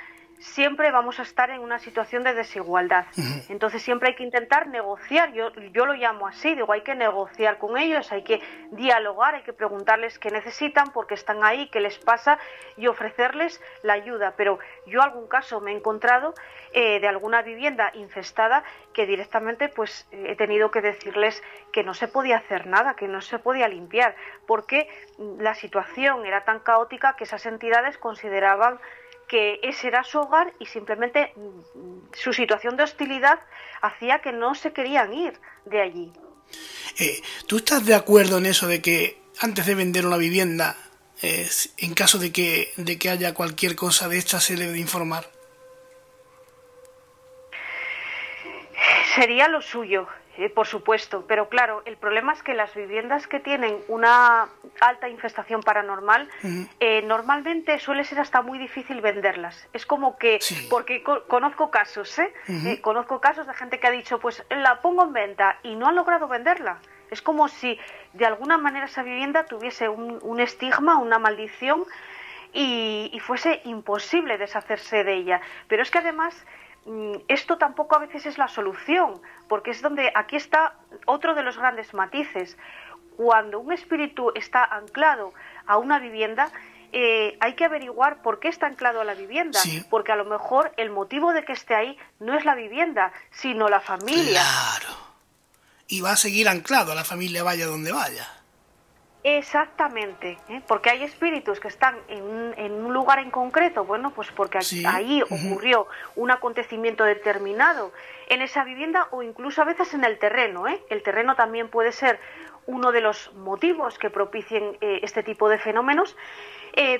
siempre vamos a estar en una situación de desigualdad. Entonces siempre hay que intentar negociar, yo, yo lo llamo así, digo, hay que negociar con ellos, hay que dialogar, hay que preguntarles qué necesitan, por qué están ahí, qué les pasa y ofrecerles la ayuda. Pero yo algún caso me he encontrado eh, de alguna vivienda infestada que directamente pues he tenido que decirles que no se podía hacer nada, que no se podía limpiar, porque la situación era tan caótica que esas entidades consideraban que ese era su hogar y simplemente mm, su situación de hostilidad hacía que no se querían ir de allí. Eh, ¿Tú estás de acuerdo en eso de que antes de vender una vivienda, en caso de que, de que haya cualquier cosa de esta, se debe informar? Sería lo suyo. Eh, por supuesto, pero claro, el problema es que las viviendas que tienen una alta infestación paranormal, eh, normalmente suele ser hasta muy difícil venderlas. Es como que, porque conozco casos, ¿eh? ¿eh? Conozco casos de gente que ha dicho, pues la pongo en venta y no han logrado venderla. Es como si de alguna manera esa vivienda tuviese un, estigma, una maldición y fuese imposible deshacerse de ella. Pero es que además Mm, esto tampoco a veces es la solución, porque es donde aquí está otro de los grandes matices. Cuando un espíritu está anclado a una vivienda, eh, hay que averiguar por qué está anclado a la vivienda, porque a lo mejor el motivo de que esté ahí no es la vivienda, sino la familia. Claro. Y va a seguir anclado a la familia vaya donde vaya. Exactamente, ¿eh? porque hay espíritus que están en un, lugar en concreto, bueno, pues porque ahí ocurrió un acontecimiento determinado en esa vivienda o incluso a veces en el terreno. ¿eh? El terreno también puede ser uno de los motivos que propicien eh, este tipo de fenómenos,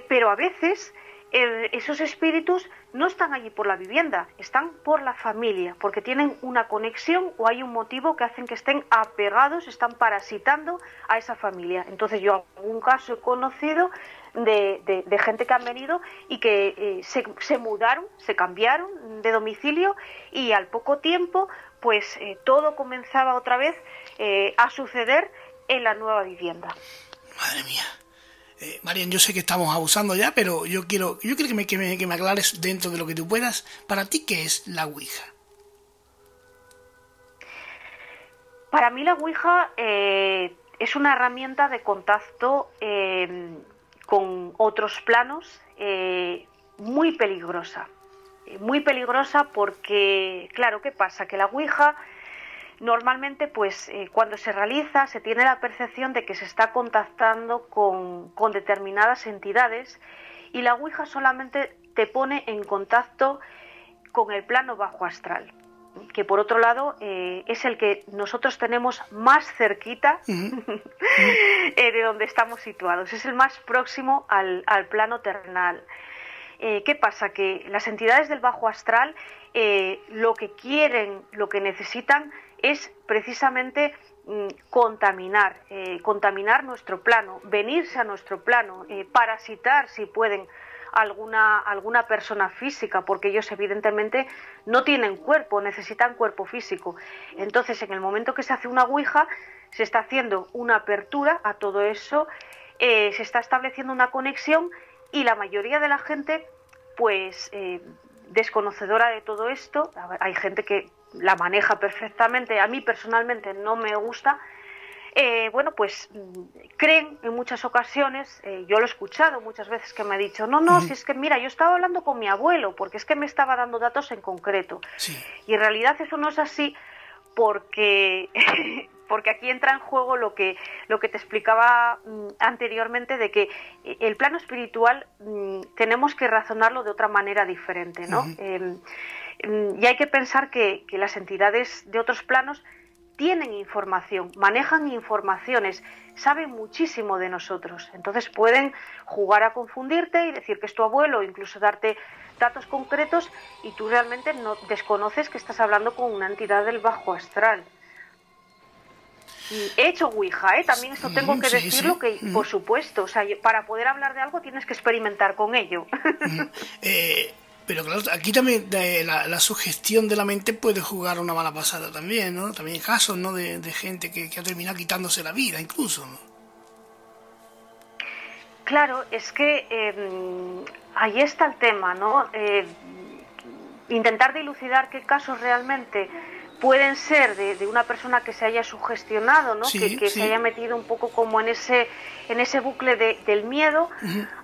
pero a veces esos espíritus no están allí por la vivienda, están por la familia, porque tienen una conexión o hay un motivo que hacen que estén apegados, están parasitando a esa familia. Entonces yo algún caso he conocido de, gente que han venido y que eh, se, mudaron, se cambiaron de domicilio y al poco tiempo pues eh, todo comenzaba otra vez eh, a suceder en la nueva vivienda. Madre mía. Eh, Marian, yo sé que estamos abusando ya, pero yo quiero, yo quiero que me, que, que me aclares dentro de lo que tú puedas. Para ti, ¿qué es la Ouija? Para mí la Ouija eh, es una herramienta de contacto eh, con otros planos muy peligrosa. Muy peligrosa porque, claro, ¿qué pasa? Que la Ouija Normalmente, pues eh, cuando se realiza, se tiene la percepción de que se está contactando con, determinadas entidades y la Ouija solamente te pone en contacto con el plano bajo astral, que por otro lado eh, es el que nosotros tenemos más cerquita eh, de donde estamos situados, es el más próximo al, plano terrenal. ¿Qué pasa? Que las entidades del bajo astral lo que quieren, lo que necesitan es precisamente mm, contaminar, eh, contaminar nuestro plano, venirse a nuestro plano, eh, parasitar si pueden alguna, alguna persona física, porque ellos evidentemente no tienen cuerpo, necesitan cuerpo físico. Entonces, en el momento que se hace una ouija, se está haciendo una apertura a todo eso, eh, se está estableciendo una conexión y la mayoría de la gente, pues desconocedora de todo esto, hay gente que la maneja perfectamente, a mí personalmente no me gusta, eh, bueno, pues mm, creen en muchas ocasiones, eh, yo lo he escuchado muchas veces que me ha dicho, no, no, si es que mira, yo estaba hablando con mi abuelo, porque es que me estaba dando datos en concreto. Y en realidad eso no es así porque, porque aquí entra en juego lo que, lo que te explicaba mm, anteriormente de que eh, el plano espiritual mm, tenemos que razonarlo de otra manera diferente, ¿no? Y hay que pensar que, las entidades de otros planos tienen información, manejan informaciones, saben muchísimo de nosotros. Entonces pueden jugar a confundirte y decir que es tu abuelo, incluso darte datos concretos y tú realmente no desconoces que estás hablando con una entidad del bajo astral. he hecho Ouija, ¿eh? también esto tengo que decirlo, que por supuesto, o sea, para poder hablar de algo tienes que experimentar con ello. eh, pero claro, aquí también la, sugestión de la mente puede jugar una mala pasada también, ¿no? También casos, ¿no? De, gente que, ha terminado quitándose la vida, incluso. Claro, es que em, ahí está el tema, ¿no? Eh, intentar dilucidar qué casos realmente pueden ser de, una persona que se haya sugestionado, ¿no? que, se haya metido un poco como en ese en ese bucle del miedo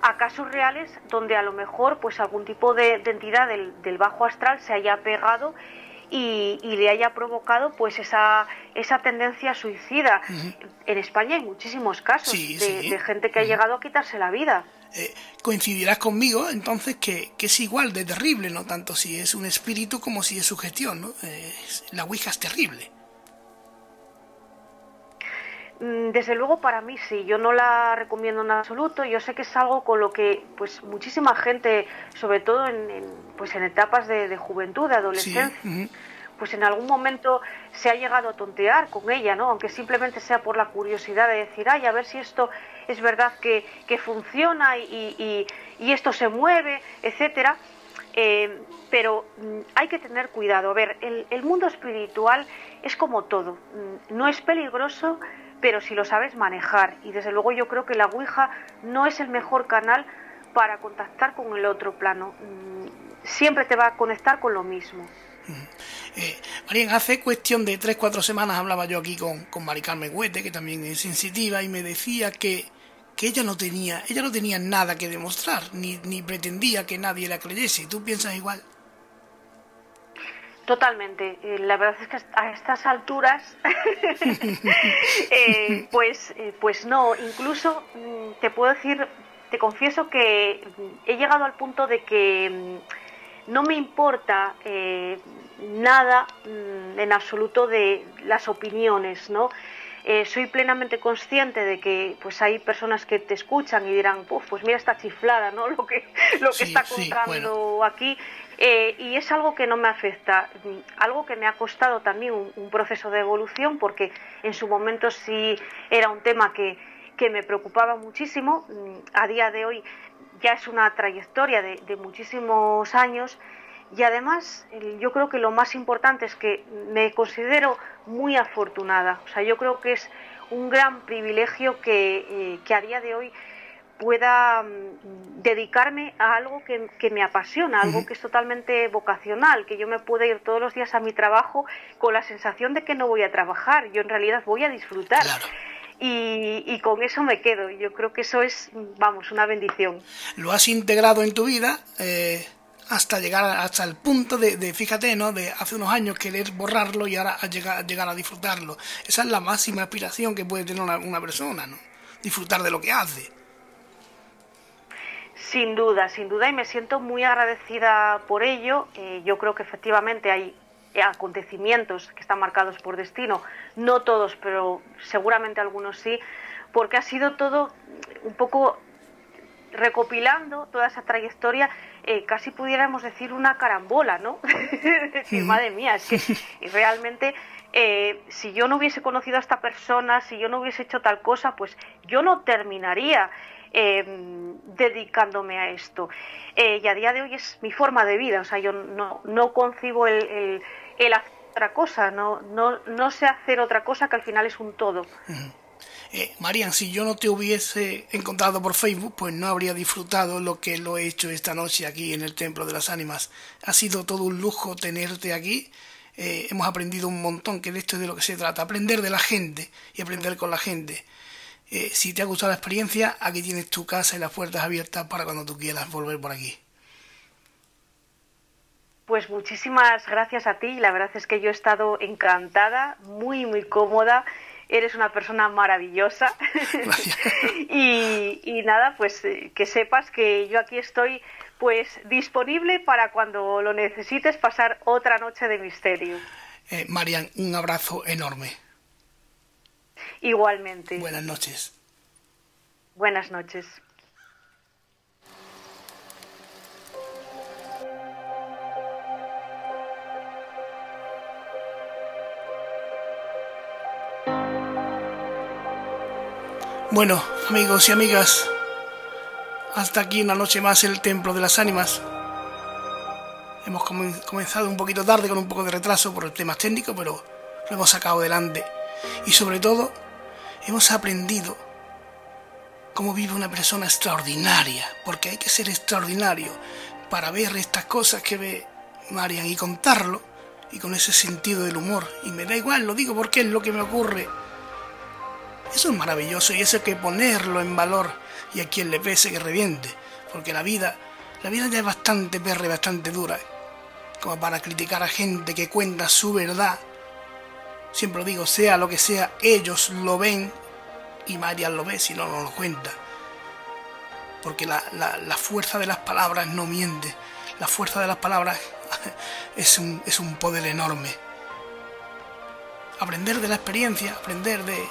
a casos reales donde a lo mejor pues algún tipo de, entidad del, bajo astral se haya pegado y, le haya provocado pues esa esa tendencia suicida. En España hay muchísimos casos de, gente que ha llegado a quitarse la vida. Eh, coincidirás conmigo entonces que, es igual de terrible, no tanto si es un espíritu como si es su gestión. ¿no? Eh, la Ouija es terrible. Mm, desde luego para mí sí, yo no la recomiendo en absoluto. Yo sé que es algo con lo que pues muchísima gente, sobre todo en, pues en etapas de, juventud, de adolescencia, pues en algún momento se ha llegado a tontear con ella, ¿no? Aunque simplemente sea por la curiosidad de decir, ay, a ver si esto es verdad que, funciona y, esto se mueve, etcétera. Eh, pero mm, hay que tener cuidado. A ver, el, mundo espiritual es como todo. Mm, no es peligroso, pero si lo sabes manejar. Y desde luego yo creo que la Ouija no es el mejor canal para contactar con el otro plano. Mm, siempre te va a conectar con lo mismo. Eh, hace cuestión de 3-4 semanas hablaba yo aquí con, con Mari Huete, que también es sensitiva, y me decía que que ella no tenía, ella no tenía nada que demostrar, ni, ni pretendía que nadie la creyese. ¿Tú piensas igual? Totalmente. Eh, la verdad es que a estas alturas, eh, pues, eh, pues no. Incluso mm, te puedo decir, te confieso que he llegado al punto de que mm, no me importa nada mm, en absoluto de las opiniones, ¿no? Eh, soy plenamente consciente de que pues hay personas que te escuchan y dirán, pues mira esta chiflada, ¿no? Lo que, lo que está contando aquí. Eh, y es algo que no me afecta, algo que me ha costado también un, proceso de evolución, porque en su momento sí era un tema que, que me preocupaba muchísimo. A día de hoy ya es una trayectoria de, de muchísimos años y además, yo creo que lo más importante es que me considero muy afortunada. O sea, yo creo que es un gran privilegio que, eh, a día de hoy pueda mm, dedicarme a algo que, me apasiona, algo que es totalmente vocacional, que yo me pueda ir todos los días a mi trabajo con la sensación de que no voy a trabajar, yo en realidad voy a disfrutar. Y, con eso me quedo. Yo creo que eso es, vamos, una bendición. ¿Lo has integrado en tu vida? Eh, hasta llegar hasta el punto de, fíjate, ¿no? De hace unos años querer borrarlo y ahora llegar, llegar a disfrutarlo. Esa es la máxima aspiración que puede tener una, persona, ¿no? Disfrutar de lo que hace. Sin duda, sin duda, y me siento muy agradecida por ello. Eh, yo creo que efectivamente hay acontecimientos que están marcados por destino, no todos, pero seguramente algunos sí, porque ha sido todo un poco recopilando toda esa trayectoria eh, casi pudiéramos decir una carambola, ¿no? decir, madre mía, es que realmente eh, si yo no hubiese conocido a esta persona, si yo no hubiese hecho tal cosa, pues yo no terminaría em, dedicándome a esto. Eh, y a día de hoy es mi forma de vida, o sea, yo no, no concibo el, el, hacer otra cosa, no, no, no sé hacer otra cosa que al final es un todo. Eh, Marian, si yo no te hubiese encontrado por Facebook, pues no habría disfrutado lo que lo he hecho esta noche aquí en el Templo de las Ánimas. Ha sido todo un lujo tenerte aquí. Eh, hemos aprendido un montón, que de esto es de lo que se trata, aprender de la gente y aprender con la gente. Eh, si te ha gustado la experiencia, aquí tienes tu casa y las puertas abiertas para cuando tú quieras volver por aquí. Pues muchísimas gracias a ti. La verdad es que yo he estado encantada, muy, muy cómoda eres una persona maravillosa. y, nada, pues eh, que sepas que yo aquí estoy pues disponible para cuando lo necesites pasar otra noche de misterio. Eh, Marian, un abrazo enorme. Igualmente. Buenas noches. Buenas noches. Bueno, amigos y amigas, hasta aquí una noche más el Templo de las Ánimas. Hemos comenzado un poquito tarde, con un poco de retraso por el tema técnico, pero lo hemos sacado adelante. Y sobre todo, hemos aprendido cómo vive una persona extraordinaria, porque hay que ser extraordinario para ver estas cosas que ve Marian y contarlo, y con ese sentido del humor. Y me da igual, lo digo porque es lo que me ocurre eso es maravilloso y eso hay que ponerlo en valor y a quien le pese que reviente, porque la vida, la vida ya es bastante perra y bastante dura, como para criticar a gente que cuenta su verdad. Siempre lo digo, sea lo que sea, ellos lo ven y María lo ve si no nos lo cuenta. Porque la, la, fuerza de las palabras no miente, la fuerza de las palabras es un, es un poder enorme. Aprender de la experiencia, aprender de,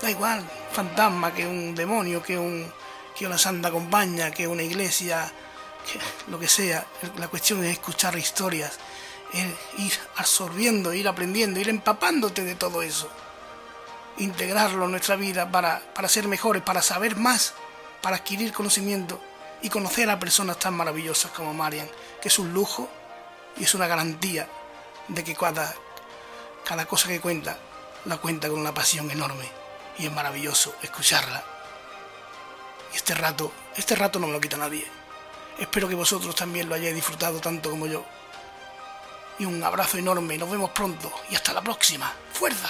da igual, fantasma que un demonio, que, un, que una santa compañía, que una iglesia, que lo que sea. La cuestión es escuchar historias, ir absorbiendo, ir aprendiendo, ir empapándote de todo eso. Integrarlo en nuestra vida para, para ser mejores, para saber más, para adquirir conocimiento y conocer a personas tan maravillosas como Marian, que es un lujo y es una garantía de que cada, cada cosa que cuenta la cuenta con una pasión enorme y es maravilloso escucharla. Y este rato, este rato no me lo quita nadie. Espero que vosotros también lo hayáis disfrutado tanto como yo. Y un abrazo enorme, nos vemos pronto y hasta la próxima. ¡Fuerza!